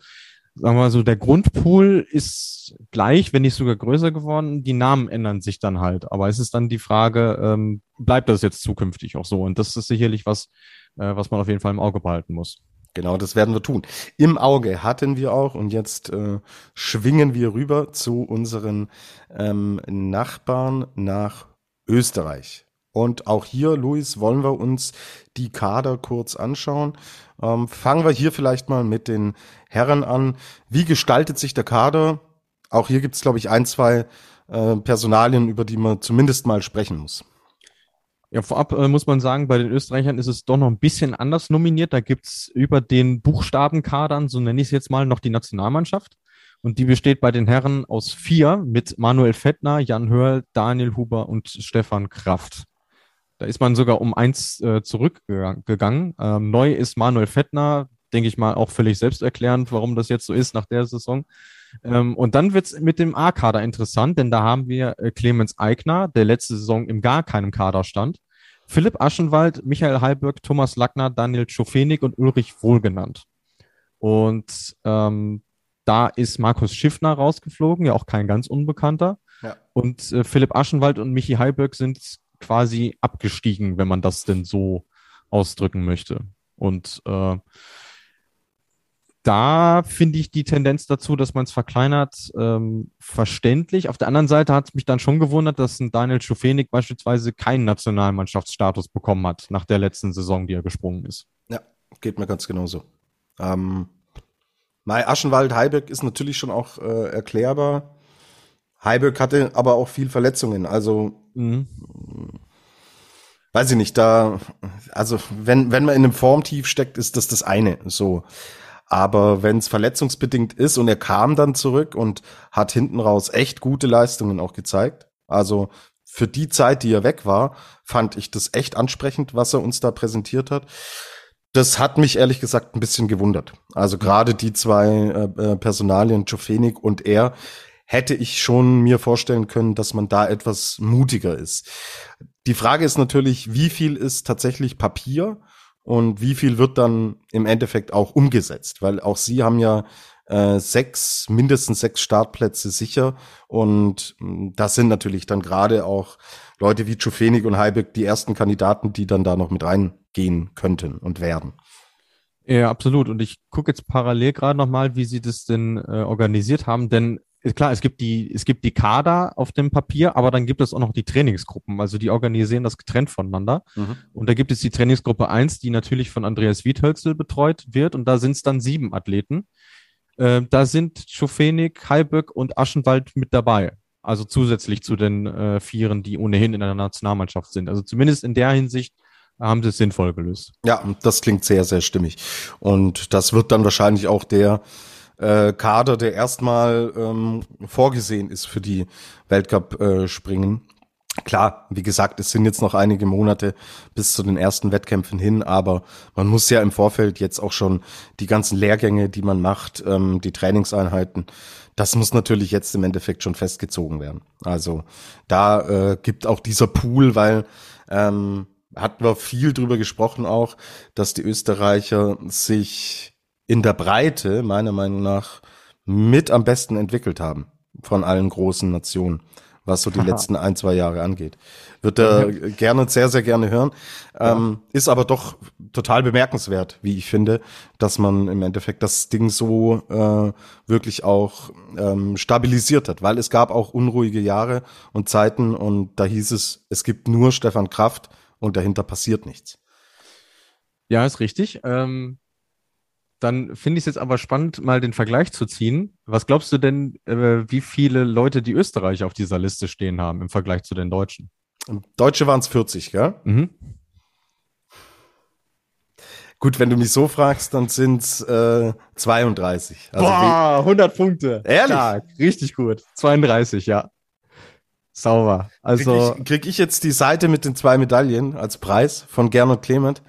sagen wir mal so, der Grundpool ist gleich, wenn nicht sogar größer geworden. Die Namen ändern sich dann halt. Aber es ist dann die Frage, ähm, bleibt das jetzt zukünftig auch so? Und das ist sicherlich was, äh, was man auf jeden Fall im Auge behalten muss. Genau, das werden wir tun. Im Auge hatten wir auch und jetzt äh, schwingen wir rüber zu unseren ähm, Nachbarn nach Österreich. Und auch hier, Luis, wollen wir uns die Kader kurz anschauen. Ähm, fangen wir hier vielleicht mal mit den Herren an. Wie gestaltet sich der Kader? Auch hier gibt es, glaube ich, ein, zwei äh, Personalien, über die man zumindest mal sprechen muss. Ja, vorab äh, muss man sagen, bei den Österreichern ist es doch noch ein bisschen anders nominiert. Da gibt's über den Buchstabenkadern, so nenne ich es jetzt mal, noch die Nationalmannschaft. Und die besteht bei den Herren aus vier mit Manuel Fettner, Jan Hörl, Daniel Huber und Stefan Kraft. Da ist man sogar um eins äh, zurückgegangen. Ähm, neu ist Manuel Fettner, denke ich mal, auch völlig selbsterklärend, warum das jetzt so ist nach der Saison. Ähm, und dann wird's mit dem A-Kader interessant, denn da haben wir äh, Clemens Eigner, der letzte Saison im gar keinem Kader stand. Philipp Aschenwald, Michael Heilberg, Thomas Lackner, Daniel Schofenig und Ulrich Wohlgenannt. Und ähm, da ist Markus Schiffner rausgeflogen, ja auch kein ganz Unbekannter. Ja. Und äh, Philipp Aschenwald und Michi Heilberg sind quasi abgestiegen, wenn man das denn so ausdrücken möchte. Und äh, da finde ich die Tendenz dazu, dass man es verkleinert, ähm, verständlich. Auf der anderen Seite hat es mich dann schon gewundert, dass ein Daniel Schufenig beispielsweise keinen Nationalmannschaftsstatus bekommen hat nach der letzten Saison, die er gesprungen ist. Ja, geht mir ganz genauso. Ähm, Mai Aschenwald, Heiberg ist natürlich schon auch äh, erklärbar. Heiberg hatte aber auch viel Verletzungen, also mhm. weiß ich nicht, da, also wenn, wenn man in einem Formtief steckt, ist das das eine, so. Aber wenn es verletzungsbedingt ist und er kam dann zurück und hat hinten raus echt gute Leistungen auch gezeigt. Also für die Zeit, die er weg war, fand ich das echt ansprechend, was er uns da präsentiert hat. Das hat mich ehrlich gesagt ein bisschen gewundert. Also gerade die zwei äh, äh Personalien, Jofenik und er, hätte ich schon mir vorstellen können, dass man da etwas mutiger ist. Die Frage ist natürlich, wie viel ist tatsächlich Papier und wie viel wird dann im Endeffekt auch umgesetzt? Weil auch sie haben ja äh, sechs, mindestens sechs Startplätze sicher. Und mh, das sind natürlich dann gerade auch Leute wie Czufenig und Heibeck die ersten Kandidaten, die dann da noch mit reingehen könnten und werden. Ja, absolut. Und ich gucke jetzt parallel gerade nochmal, wie sie das denn äh, organisiert haben, denn klar, es gibt die, es gibt die Kader auf dem Papier, aber dann gibt es auch noch die Trainingsgruppen. Also die organisieren das getrennt voneinander. Mhm. Und da gibt es die Trainingsgruppe eins, die natürlich von Andreas Wiethölzel betreut wird. Und da sind es dann sieben Athleten. Äh, da sind Schofenig, Heilböck und Aschenwald mit dabei. Also zusätzlich zu den äh, Vieren, die ohnehin in der Nationalmannschaft sind. Also zumindest in der Hinsicht haben sie es sinnvoll gelöst. Ja, das klingt sehr, sehr stimmig. Und das wird dann wahrscheinlich auch der äh, Kader, der erstmal ähm, vorgesehen ist für die Weltcup-Springen. Äh, Klar, wie gesagt, es sind jetzt noch einige Monate bis zu den ersten Wettkämpfen hin, aber man muss ja im Vorfeld jetzt auch schon die ganzen Lehrgänge, die man macht, ähm, die Trainingseinheiten, das muss natürlich jetzt im Endeffekt schon festgezogen werden. Also da äh, gibt auch dieser Pool, weil ähm, hatten wir viel drüber gesprochen auch, dass die Österreicher sich in der Breite meiner Meinung nach mit am besten entwickelt haben von allen großen Nationen, was so die Aha. letzten ein, zwei Jahre angeht. Wird er ja. gerne, sehr, sehr gerne hören. Ähm, ja. Ist aber doch total bemerkenswert, wie ich finde, dass man im Endeffekt das Ding so äh, wirklich auch ähm, stabilisiert hat, weil es gab auch unruhige Jahre und Zeiten und da hieß es, es gibt nur Stefan Kraft und dahinter passiert nichts. Ja, ist richtig. Ähm, dann finde ich es jetzt aber spannend, mal den Vergleich zu ziehen. Was glaubst du denn, äh, wie viele Leute die Österreicher auf dieser Liste stehen haben im Vergleich zu den Deutschen? Deutsche waren es 40, gell? Mhm. Gut, wenn du mich so fragst, dann sind es äh, 32. Also Boah, 100 Punkte. Ehrlich? Stark. Richtig gut. 32, ja. Sauber. Also krieg ich, krieg ich, jetzt die Seite mit den zwei Medaillen als Preis von Gernot Clement?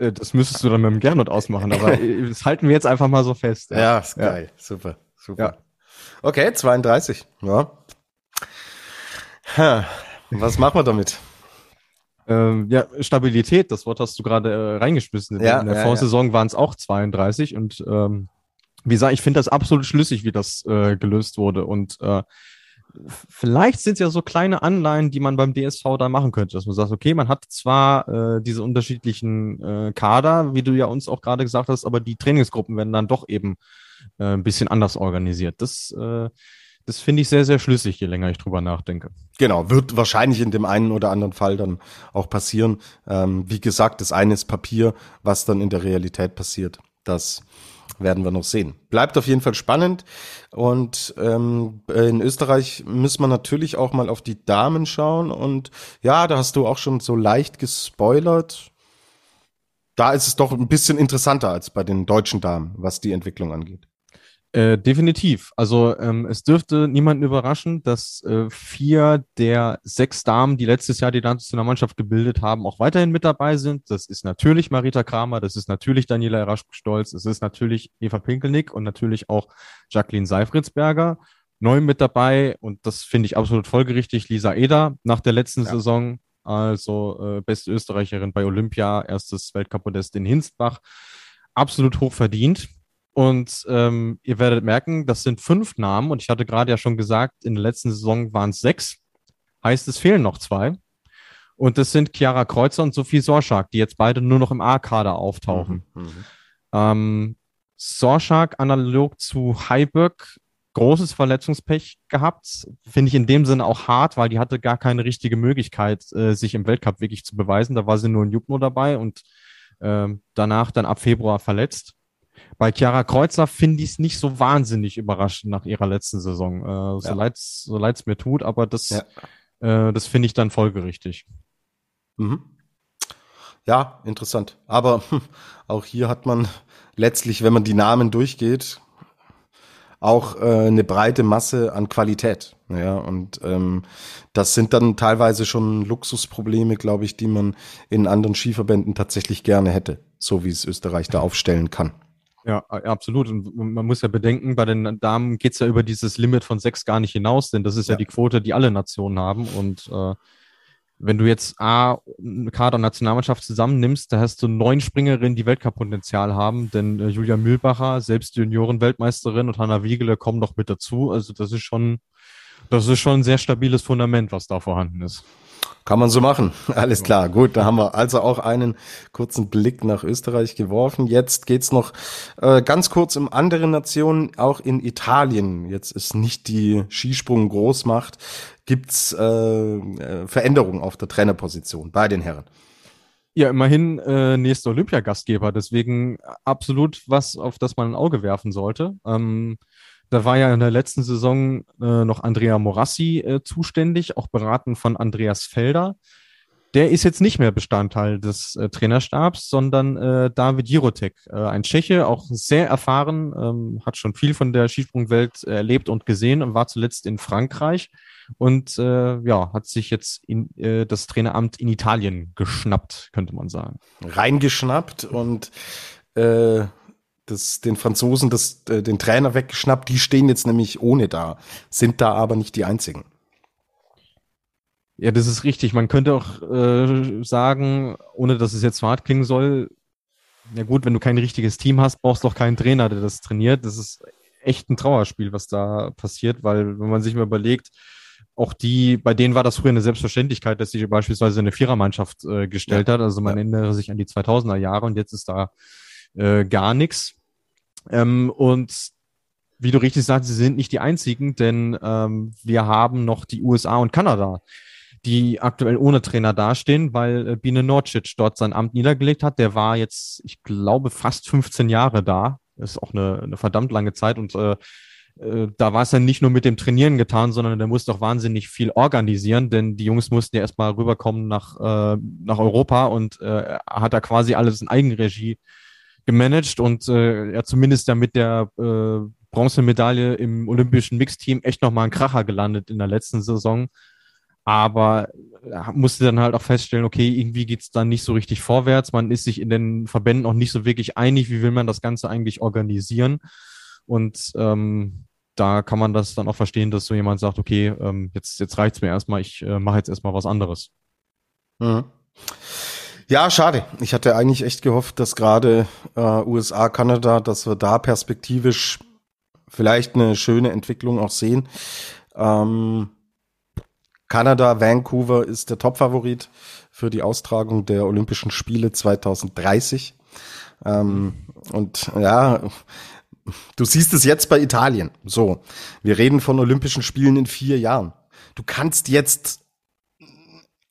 Äh, das müsstest du dann mit dem Gernot ausmachen, aber [laughs] das halten wir jetzt einfach mal so fest. Ja, ja ist ja. geil. Super, super. Ja. Okay, 32. Ja. Was machen wir damit? Ähm, ja, Stabilität, das Wort hast du gerade äh, reingeschmissen. Ja, in der ja, Vorsaison ja. waren es auch 32 und ähm, wie gesagt, ich finde das absolut schlüssig, wie das äh, gelöst wurde. Und äh, vielleicht sind es ja so kleine Anleihen, die man beim DSV da machen könnte, dass man sagt, okay, man hat zwar äh, diese unterschiedlichen äh, Kader, wie du ja uns auch gerade gesagt hast, aber die Trainingsgruppen werden dann doch eben äh, ein bisschen anders organisiert. Das äh, das finde ich sehr, sehr schlüssig, je länger ich drüber nachdenke. Genau, wird wahrscheinlich in dem einen oder anderen Fall dann auch passieren. Ähm, wie gesagt, das eine ist Papier, was dann in der Realität passiert. Das werden wir noch sehen. Bleibt auf jeden Fall spannend. Und ähm, in Österreich müssen wir natürlich auch mal auf die Damen schauen. Und ja, da hast du auch schon so leicht gespoilert. Da ist es doch ein bisschen interessanter als bei den deutschen Damen, was die Entwicklung angeht. Äh, definitiv. Also ähm, es dürfte niemanden überraschen, dass äh, vier der sechs Damen, die letztes Jahr die Nationalmannschaft gebildet haben, auch weiterhin mit dabei sind. Das ist natürlich Marita Kramer, das ist natürlich Daniela Raschke-Stolz, es ist natürlich Eva Pinkelnick und natürlich auch Jacqueline Seifritzberger. Neu mit dabei und das finde ich absolut folgerichtig, Lisa Eder nach der letzten ja. Saison, also äh, beste Österreicherin bei Olympia, erstes Weltcup-Podest in Hinstbach. Absolut hoch verdient und ähm, ihr werdet merken, das sind fünf Namen. Und ich hatte gerade ja schon gesagt, in der letzten Saison waren es sechs. Heißt, es fehlen noch zwei. Und das sind Chiara Kreuzer und Sophie Sorschak, die jetzt beide nur noch im A-Kader auftauchen. Mhm, mhm. ähm, Sorschak analog zu Heiberg großes Verletzungspech gehabt. Finde ich in dem Sinne auch hart, weil die hatte gar keine richtige Möglichkeit, äh, sich im Weltcup wirklich zu beweisen. Da war sie nur in Jupno dabei und äh, danach dann ab Februar verletzt. Bei Chiara Kreuzer finde ich es nicht so wahnsinnig überraschend nach ihrer letzten Saison. Äh, so ja. leid es so leid's mir tut, aber das, ja. äh, das finde ich dann folgerichtig. Mhm. Ja, interessant. Aber [laughs] auch hier hat man letztlich, wenn man die Namen durchgeht, auch äh, eine breite Masse an Qualität. Ja, und ähm, das sind dann teilweise schon Luxusprobleme, glaube ich, die man in anderen Skiverbänden tatsächlich gerne hätte, so wie es Österreich da aufstellen kann. Ja, absolut. Und man muss ja bedenken, bei den Damen geht es ja über dieses Limit von sechs gar nicht hinaus, denn das ist ja, ja die Quote, die alle Nationen haben. Und äh, wenn du jetzt A, Kader und Nationalmannschaft zusammennimmst, da hast du neun Springerinnen, die Weltcup-Potenzial haben, denn äh, Julia Mühlbacher, selbst Junioren-Weltmeisterin und Hanna Wiegele kommen noch mit dazu. Also das ist schon, das ist schon ein sehr stabiles Fundament, was da vorhanden ist. Kann man so machen. [laughs] Alles klar. Gut, da haben wir also auch einen kurzen Blick nach Österreich geworfen. Jetzt geht's noch äh, ganz kurz um andere Nationen, auch in Italien. Jetzt ist nicht die Skisprung Großmacht. Gibt's äh, äh, Veränderungen auf der Trainerposition bei den Herren? Ja, immerhin äh, nächster Olympiagastgeber. Deswegen absolut was, auf das man ein Auge werfen sollte. Ähm, da war ja in der letzten Saison äh, noch Andrea Morassi äh, zuständig, auch beraten von Andreas Felder. Der ist jetzt nicht mehr Bestandteil des äh, Trainerstabs, sondern äh, David Jirotek, äh, ein Tscheche, auch sehr erfahren, ähm, hat schon viel von der Skisprungwelt erlebt und gesehen und war zuletzt in Frankreich und äh, ja, hat sich jetzt in, äh, das Traineramt in Italien geschnappt, könnte man sagen. Reingeschnappt und äh, das, den Franzosen das, äh, den Trainer weggeschnappt. Die stehen jetzt nämlich ohne da, sind da aber nicht die einzigen. Ja, das ist richtig. Man könnte auch äh, sagen, ohne dass es jetzt hart klingen soll, ja gut, wenn du kein richtiges Team hast, brauchst du auch keinen Trainer, der das trainiert. Das ist echt ein Trauerspiel, was da passiert, weil wenn man sich mal überlegt, auch die, bei denen war das früher eine Selbstverständlichkeit, dass sich beispielsweise eine Vierermannschaft äh, gestellt ja, hat. Also man ja. erinnere sich an die 2000er Jahre und jetzt ist da äh, gar nichts. Ähm, und wie du richtig sagst, sie sind nicht die einzigen, denn ähm, wir haben noch die USA und Kanada, die aktuell ohne Trainer dastehen, weil äh, Biene Norcic dort sein Amt niedergelegt hat. Der war jetzt, ich glaube, fast 15 Jahre da. Das ist auch eine, eine verdammt lange Zeit und äh, äh, da war es dann nicht nur mit dem Trainieren getan, sondern der musste auch wahnsinnig viel organisieren, denn die Jungs mussten ja erstmal rüberkommen nach, äh, nach Europa und äh, hat da quasi alles in Eigenregie gemanagt und äh, ja zumindest ja mit der äh, Bronzemedaille im olympischen Mixteam echt nochmal ein Kracher gelandet in der letzten Saison. Aber äh, musste dann halt auch feststellen, okay, irgendwie geht's dann nicht so richtig vorwärts. Man ist sich in den Verbänden auch nicht so wirklich einig, wie will man das Ganze eigentlich organisieren. Und ähm, da kann man das dann auch verstehen, dass so jemand sagt, okay, ähm, jetzt, jetzt reicht's mir erstmal, ich äh, mache jetzt erstmal was anderes. Mhm. Ja, schade. Ich hatte eigentlich echt gehofft, dass gerade äh, USA, Kanada, dass wir da perspektivisch vielleicht eine schöne Entwicklung auch sehen. Ähm, Kanada, Vancouver ist der Topfavorit für die Austragung der Olympischen Spiele 2030. Ähm, und ja, du siehst es jetzt bei Italien. So, wir reden von Olympischen Spielen in vier Jahren. Du kannst jetzt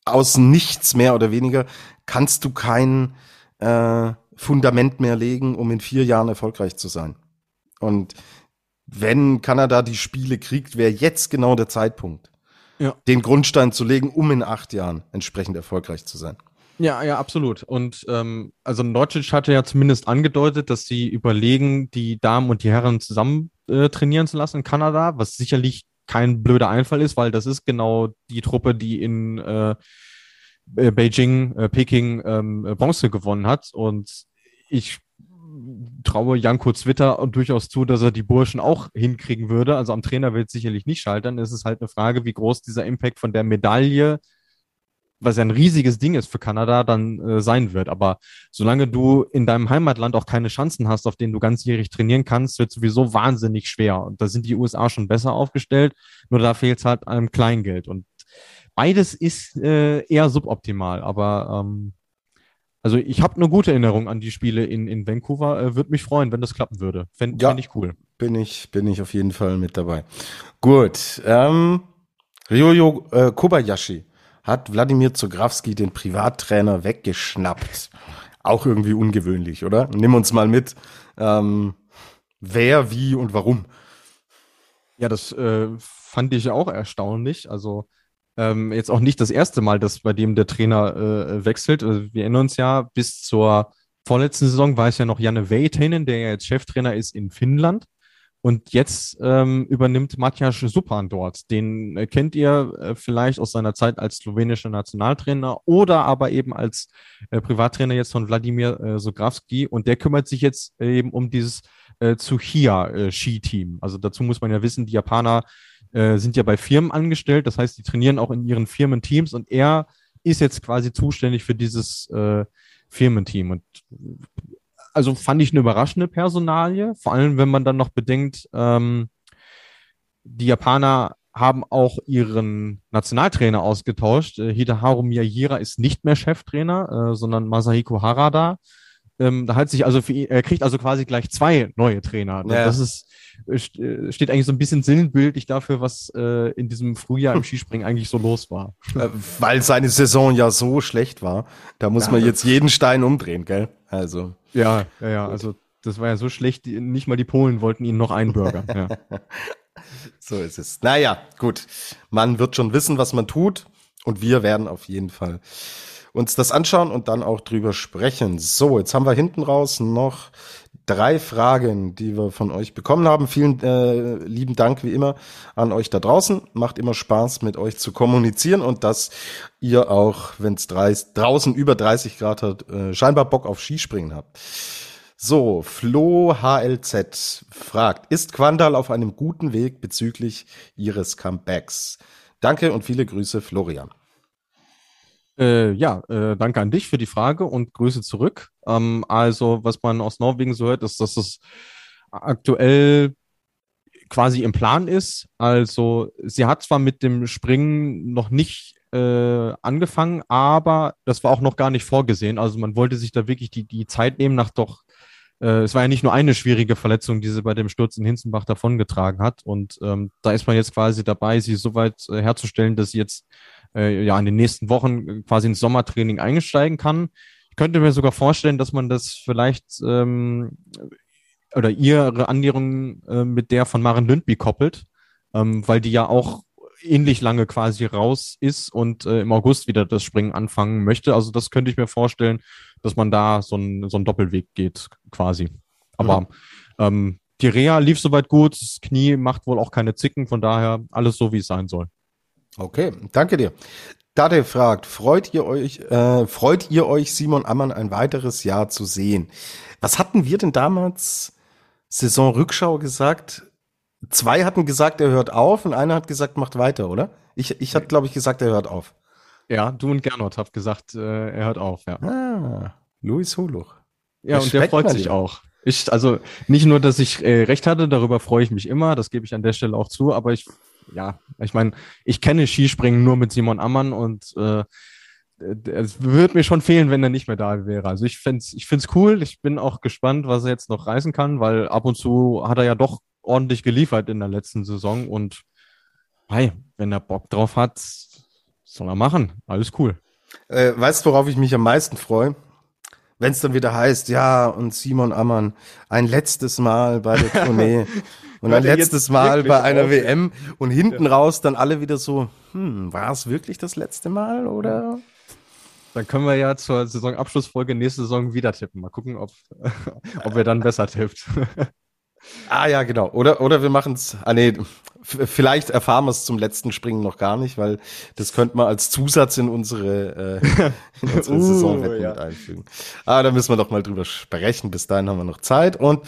aus nichts mehr oder weniger kannst du kein äh, Fundament mehr legen, um in vier Jahren erfolgreich zu sein. Und wenn Kanada die Spiele kriegt, wäre jetzt genau der Zeitpunkt, ja. den Grundstein zu legen, um in acht Jahren entsprechend erfolgreich zu sein. Ja, ja, absolut. Und ähm, also Norcic hatte ja zumindest angedeutet, dass sie überlegen, die Damen und die Herren zusammen äh, trainieren zu lassen in Kanada, was sicherlich kein blöder Einfall ist, weil das ist genau die Truppe, die in äh, äh, Beijing, äh, Peking ähm, äh, Bronze gewonnen hat. Und ich traue Janko Zwitter durchaus zu, dass er die Burschen auch hinkriegen würde. Also am Trainer wird sicherlich nicht scheitern. Es ist halt eine Frage, wie groß dieser Impact von der Medaille, was ja ein riesiges Ding ist für Kanada, dann äh, sein wird. Aber solange du in deinem Heimatland auch keine Chancen hast, auf denen du ganzjährig trainieren kannst, wird sowieso wahnsinnig schwer. Und da sind die USA schon besser aufgestellt, nur da fehlt es halt einem Kleingeld. Und beides ist äh, eher suboptimal, aber ähm, also ich habe eine gute Erinnerung an die Spiele in, in Vancouver. Äh, würde mich freuen, wenn das klappen würde. Fände ja, fänd ich cool. Bin ich, bin ich auf jeden Fall mit dabei. Gut. Ähm, Ryoyo äh, Kobayashi hat Wladimir Zografski, den Privattrainer, weggeschnappt. Auch irgendwie ungewöhnlich, oder? Nimm uns mal mit. Ähm, wer, wie und warum. Ja, das äh, fand ich auch erstaunlich. Also ähm, jetzt auch nicht das erste Mal, dass bei dem der Trainer äh, wechselt. Also wir erinnern uns ja, bis zur vorletzten Saison war es ja noch Janne Veitanen, der ja jetzt Cheftrainer ist in Finnland. Und jetzt ähm, übernimmt Matjas Supan dort. Den äh, kennt ihr äh, vielleicht aus seiner Zeit als slowenischer Nationaltrainer oder aber eben als äh, Privattrainer jetzt von Wladimir äh, Sograwski. Und der kümmert sich jetzt eben um dieses äh, Tsuchiya-Ski-Team. Äh, also dazu muss man ja wissen, die Japaner äh, sind ja bei Firmen angestellt, das heißt, die trainieren auch in ihren Firmenteams und er ist jetzt quasi zuständig für dieses äh, Firmenteam. Und also fand ich eine überraschende Personalie, vor allem wenn man dann noch bedenkt, ähm, die Japaner haben auch ihren Nationaltrainer ausgetauscht. Äh, Hideharu Miyajira ist nicht mehr Cheftrainer, äh, sondern Masahiko Harada. Ähm, da hat sich also für ihn, er kriegt also quasi gleich zwei neue Trainer. Ja. Das ist äh, äh, steht eigentlich so ein bisschen sinnbildlich dafür, was äh, in diesem Frühjahr im [laughs] Skispringen eigentlich so los war. Äh, weil seine Saison ja so schlecht war. Da muss ja, man jetzt jeden Stein umdrehen, gell? Also. Ja, ja, ja. Also das war ja so schlecht, nicht mal die Polen wollten ihn noch einbürgern. Ja. [laughs] so ist es. Naja, gut. Man wird schon wissen, was man tut. Und wir werden auf jeden Fall uns das anschauen und dann auch drüber sprechen. So, jetzt haben wir hinten raus noch drei Fragen, die wir von euch bekommen haben. Vielen äh, lieben Dank wie immer an euch da draußen. Macht immer Spaß, mit euch zu kommunizieren und dass ihr auch, wenn es draußen über 30 Grad hat, äh, scheinbar Bock auf Skispringen habt. So, Flo HLZ fragt, ist Quandal auf einem guten Weg bezüglich ihres Comebacks? Danke und viele Grüße, Florian. Äh, ja, äh, danke an dich für die Frage und Grüße zurück. Ähm, also, was man aus Norwegen so hört, ist, dass es aktuell quasi im Plan ist. Also, sie hat zwar mit dem Springen noch nicht äh, angefangen, aber das war auch noch gar nicht vorgesehen. Also, man wollte sich da wirklich die, die Zeit nehmen, nach doch äh, es war ja nicht nur eine schwierige Verletzung, die sie bei dem Sturz in Hinzenbach davongetragen hat. Und ähm, da ist man jetzt quasi dabei, sie so weit äh, herzustellen, dass sie jetzt äh, ja in den nächsten Wochen quasi ins Sommertraining einsteigen kann. Ich könnte mir sogar vorstellen, dass man das vielleicht ähm, oder ihre Annäherung äh, mit der von Maren Lündby koppelt, ähm, weil die ja auch ähnlich lange quasi raus ist und äh, im August wieder das Springen anfangen möchte. Also das könnte ich mir vorstellen, dass man da so ein, so ein Doppelweg geht quasi. Aber mhm. ähm, die Reha lief soweit gut, das Knie macht wohl auch keine Zicken, von daher alles so, wie es sein soll. Okay, danke dir. Dade fragt, freut ihr euch, äh, freut ihr euch, Simon Ammann ein weiteres Jahr zu sehen? Was hatten wir denn damals Saisonrückschau gesagt? Zwei hatten gesagt, er hört auf und einer hat gesagt, macht weiter, oder? Ich, ich hatte, glaube ich, gesagt, er hört auf. Ja, du und Gernot habt gesagt, äh, er hört auf, ja. Ah, Luis Holuch. Ja, und der freut sich auch. Ich, also nicht nur, dass ich äh, recht hatte, darüber freue ich mich immer, das gebe ich an der Stelle auch zu, aber ich ja, ich meine, ich kenne Skispringen nur mit Simon Ammann und äh, es würde mir schon fehlen, wenn er nicht mehr da wäre. Also ich finde es ich find's cool. Ich bin auch gespannt, was er jetzt noch reißen kann, weil ab und zu hat er ja doch ordentlich geliefert in der letzten Saison und hey, wenn er Bock drauf hat, soll er machen. Alles cool. Äh, weißt du, worauf ich mich am meisten freue? Wenn es dann wieder heißt, ja, und Simon Ammann, ein letztes Mal bei der [laughs] Tournee. Und ein letztes Mal bei einer auf. WM und hinten ja. raus dann alle wieder so, hm, war es wirklich das letzte Mal oder? Dann können wir ja zur Saisonabschlussfolge nächste Saison wieder tippen. Mal gucken, ob, [laughs] ob er dann besser tippt. Ah ja, genau. Oder, oder wir machen es, ah nee, vielleicht erfahren wir es zum letzten Springen noch gar nicht, weil das könnte man als Zusatz in unsere, äh, in unsere [laughs] uh, Saisonwetten ja. mit einfügen. Aber da müssen wir doch mal drüber sprechen. Bis dahin haben wir noch Zeit. Und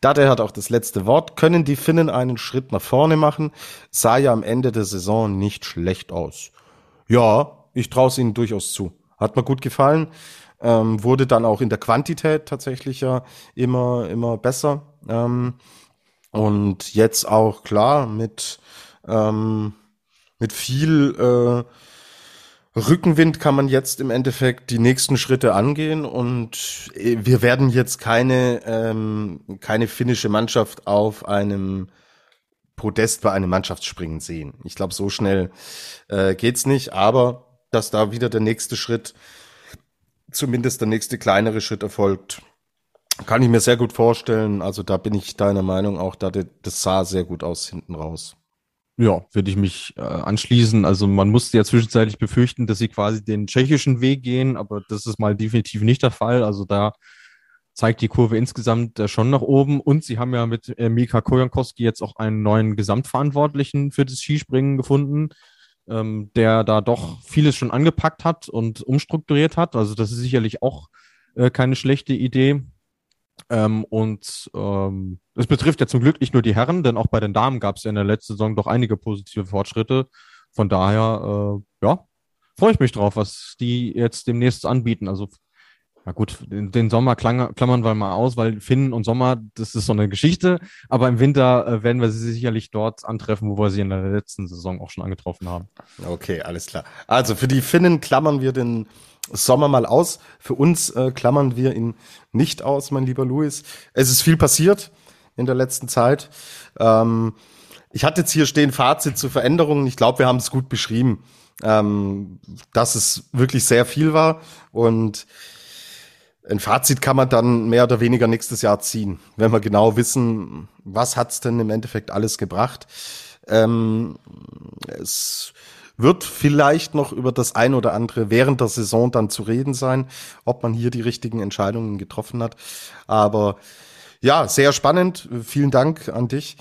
Date hat auch das letzte Wort. Können die Finnen einen Schritt nach vorne machen? Sah ja am Ende der Saison nicht schlecht aus. Ja, ich traue es ihnen durchaus zu. Hat mir gut gefallen. Ähm, wurde dann auch in der Quantität tatsächlich ja immer, immer besser. Ähm, und jetzt auch klar mit, ähm, mit viel äh, Rückenwind kann man jetzt im Endeffekt die nächsten Schritte angehen und äh, wir werden jetzt keine, ähm, keine finnische Mannschaft auf einem Podest bei einem Mannschaftsspringen sehen. Ich glaube, so schnell äh, geht's nicht, aber dass da wieder der nächste Schritt, zumindest der nächste kleinere Schritt erfolgt, kann ich mir sehr gut vorstellen. Also da bin ich deiner Meinung auch, da das sah sehr gut aus hinten raus. Ja, würde ich mich äh, anschließen. Also man musste ja zwischenzeitlich befürchten, dass sie quasi den tschechischen Weg gehen, aber das ist mal definitiv nicht der Fall. Also da zeigt die Kurve insgesamt äh, schon nach oben und sie haben ja mit äh, Mika Kojankowski jetzt auch einen neuen Gesamtverantwortlichen für das Skispringen gefunden, ähm, der da doch vieles schon angepackt hat und umstrukturiert hat. Also das ist sicherlich auch äh, keine schlechte Idee. Ähm, und ähm, es betrifft ja zum Glück nicht nur die Herren, denn auch bei den Damen gab es ja in der letzten Saison doch einige positive Fortschritte. Von daher, äh, ja, freue ich mich drauf, was die jetzt demnächst anbieten. Also, na gut, den, den Sommer klammern wir mal aus, weil Finnen und Sommer, das ist so eine Geschichte. Aber im Winter äh, werden wir sie sicherlich dort antreffen, wo wir sie in der letzten Saison auch schon angetroffen haben. Okay, alles klar. Also für die Finnen klammern wir den Sommer mal aus. Für uns äh, klammern wir ihn nicht aus, mein lieber Louis. Es ist viel passiert in der letzten Zeit. Ähm, ich hatte jetzt hier stehen Fazit zu Veränderungen. Ich glaube, wir haben es gut beschrieben, ähm, dass es wirklich sehr viel war. Und ein Fazit kann man dann mehr oder weniger nächstes Jahr ziehen, wenn wir genau wissen, was hat's denn im Endeffekt alles gebracht. Ähm, es wird vielleicht noch über das ein oder andere während der Saison dann zu reden sein, ob man hier die richtigen Entscheidungen getroffen hat. Aber ja, sehr spannend. Vielen Dank an dich,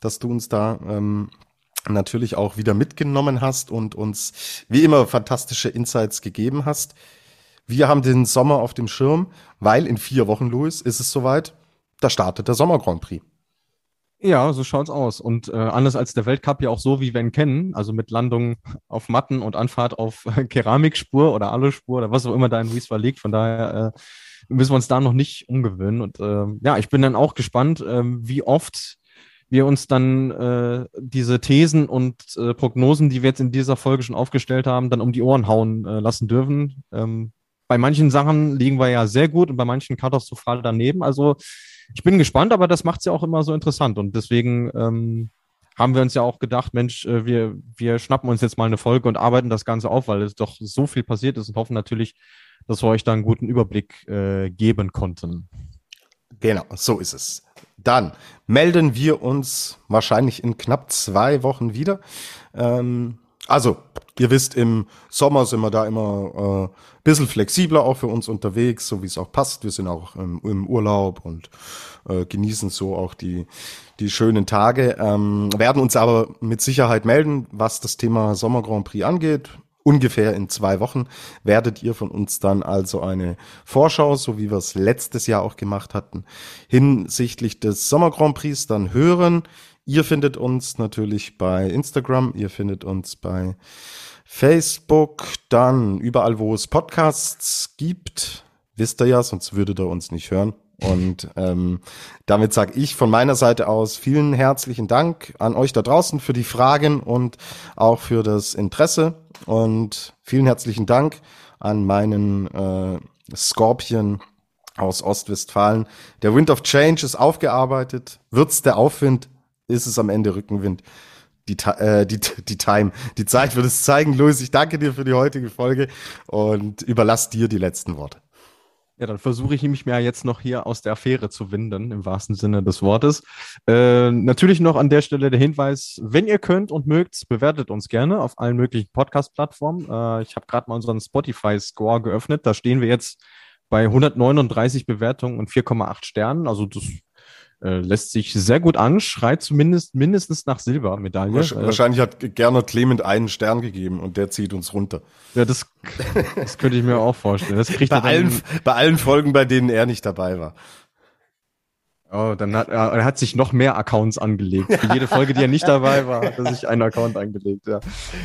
dass du uns da ähm, natürlich auch wieder mitgenommen hast und uns wie immer fantastische Insights gegeben hast. Wir haben den Sommer auf dem Schirm, weil in vier Wochen, Louis, ist es soweit. Da startet der Sommer Grand Prix. Ja, so schaut's aus. Und äh, anders als der Weltcup ja auch so, wie wir ihn kennen, also mit Landung [laughs] auf Matten und Anfahrt auf äh, Keramikspur oder Aluspur oder was auch immer da in Wiesbaden liegt. Von daher äh, müssen wir uns da noch nicht umgewöhnen. Und äh, ja, ich bin dann auch gespannt, äh, wie oft wir uns dann äh, diese Thesen und äh, Prognosen, die wir jetzt in dieser Folge schon aufgestellt haben, dann um die Ohren hauen äh, lassen dürfen. Ähm, bei manchen Sachen liegen wir ja sehr gut und bei manchen katastrophal daneben. Also ich bin gespannt, aber das macht es ja auch immer so interessant. Und deswegen ähm, haben wir uns ja auch gedacht, Mensch, äh, wir, wir schnappen uns jetzt mal eine Folge und arbeiten das Ganze auf, weil es doch so viel passiert ist und hoffen natürlich, dass wir euch da einen guten Überblick äh, geben konnten. Genau, so ist es. Dann melden wir uns wahrscheinlich in knapp zwei Wochen wieder. Ähm, also, ihr wisst, im Sommer sind wir da immer äh, bisschen flexibler auch für uns unterwegs, so wie es auch passt. Wir sind auch im, im Urlaub und äh, genießen so auch die, die schönen Tage. Ähm, werden uns aber mit Sicherheit melden, was das Thema Sommer Grand Prix angeht. Ungefähr in zwei Wochen werdet ihr von uns dann also eine Vorschau, so wie wir es letztes Jahr auch gemacht hatten, hinsichtlich des Sommer Grand Prix dann hören. Ihr findet uns natürlich bei Instagram, ihr findet uns bei Facebook, dann überall, wo es Podcasts gibt, wisst ihr ja, sonst würdet ihr uns nicht hören. Und ähm, damit sage ich von meiner Seite aus vielen herzlichen Dank an euch da draußen für die Fragen und auch für das Interesse. Und vielen herzlichen Dank an meinen äh, Scorpion aus Ostwestfalen. Der Wind of Change ist aufgearbeitet. Wird's der Aufwind? Ist es am Ende Rückenwind? Die, äh, die, die Time, die Zeit wird es zeigen. Louis, ich danke dir für die heutige Folge und überlass dir die letzten Worte. Ja, dann versuche ich mich mir jetzt noch hier aus der Affäre zu winden, im wahrsten Sinne des Wortes. Äh, natürlich noch an der Stelle der Hinweis, wenn ihr könnt und mögt, bewertet uns gerne auf allen möglichen Podcast-Plattformen. Äh, ich habe gerade mal unseren Spotify-Score geöffnet. Da stehen wir jetzt bei 139 Bewertungen und 4,8 Sternen. Also das äh, lässt sich sehr gut an, schreit zumindest mindestens nach Silbermedaille. Wahrscheinlich hat Gerner Clement einen Stern gegeben und der zieht uns runter. Ja, das, das könnte ich mir auch vorstellen. Das kriegt bei, allen, bei allen Folgen, bei denen er nicht dabei war. Oh, dann hat er hat sich noch mehr Accounts angelegt. Für jede Folge, die er nicht dabei war, hat er sich einen Account angelegt. Ja,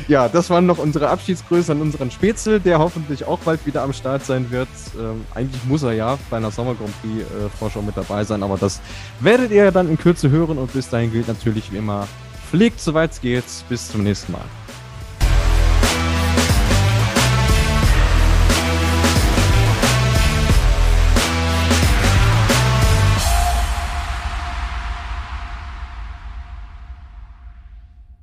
ja das waren noch unsere Abschiedsgrüße an unseren Spätzle, der hoffentlich auch bald wieder am Start sein wird. Ähm, eigentlich muss er ja bei einer Sommer Grand Prix äh, Vorschau mit dabei sein, aber das werdet ihr dann in Kürze hören und bis dahin gilt natürlich wie immer, pflegt soweit es geht. Bis zum nächsten Mal.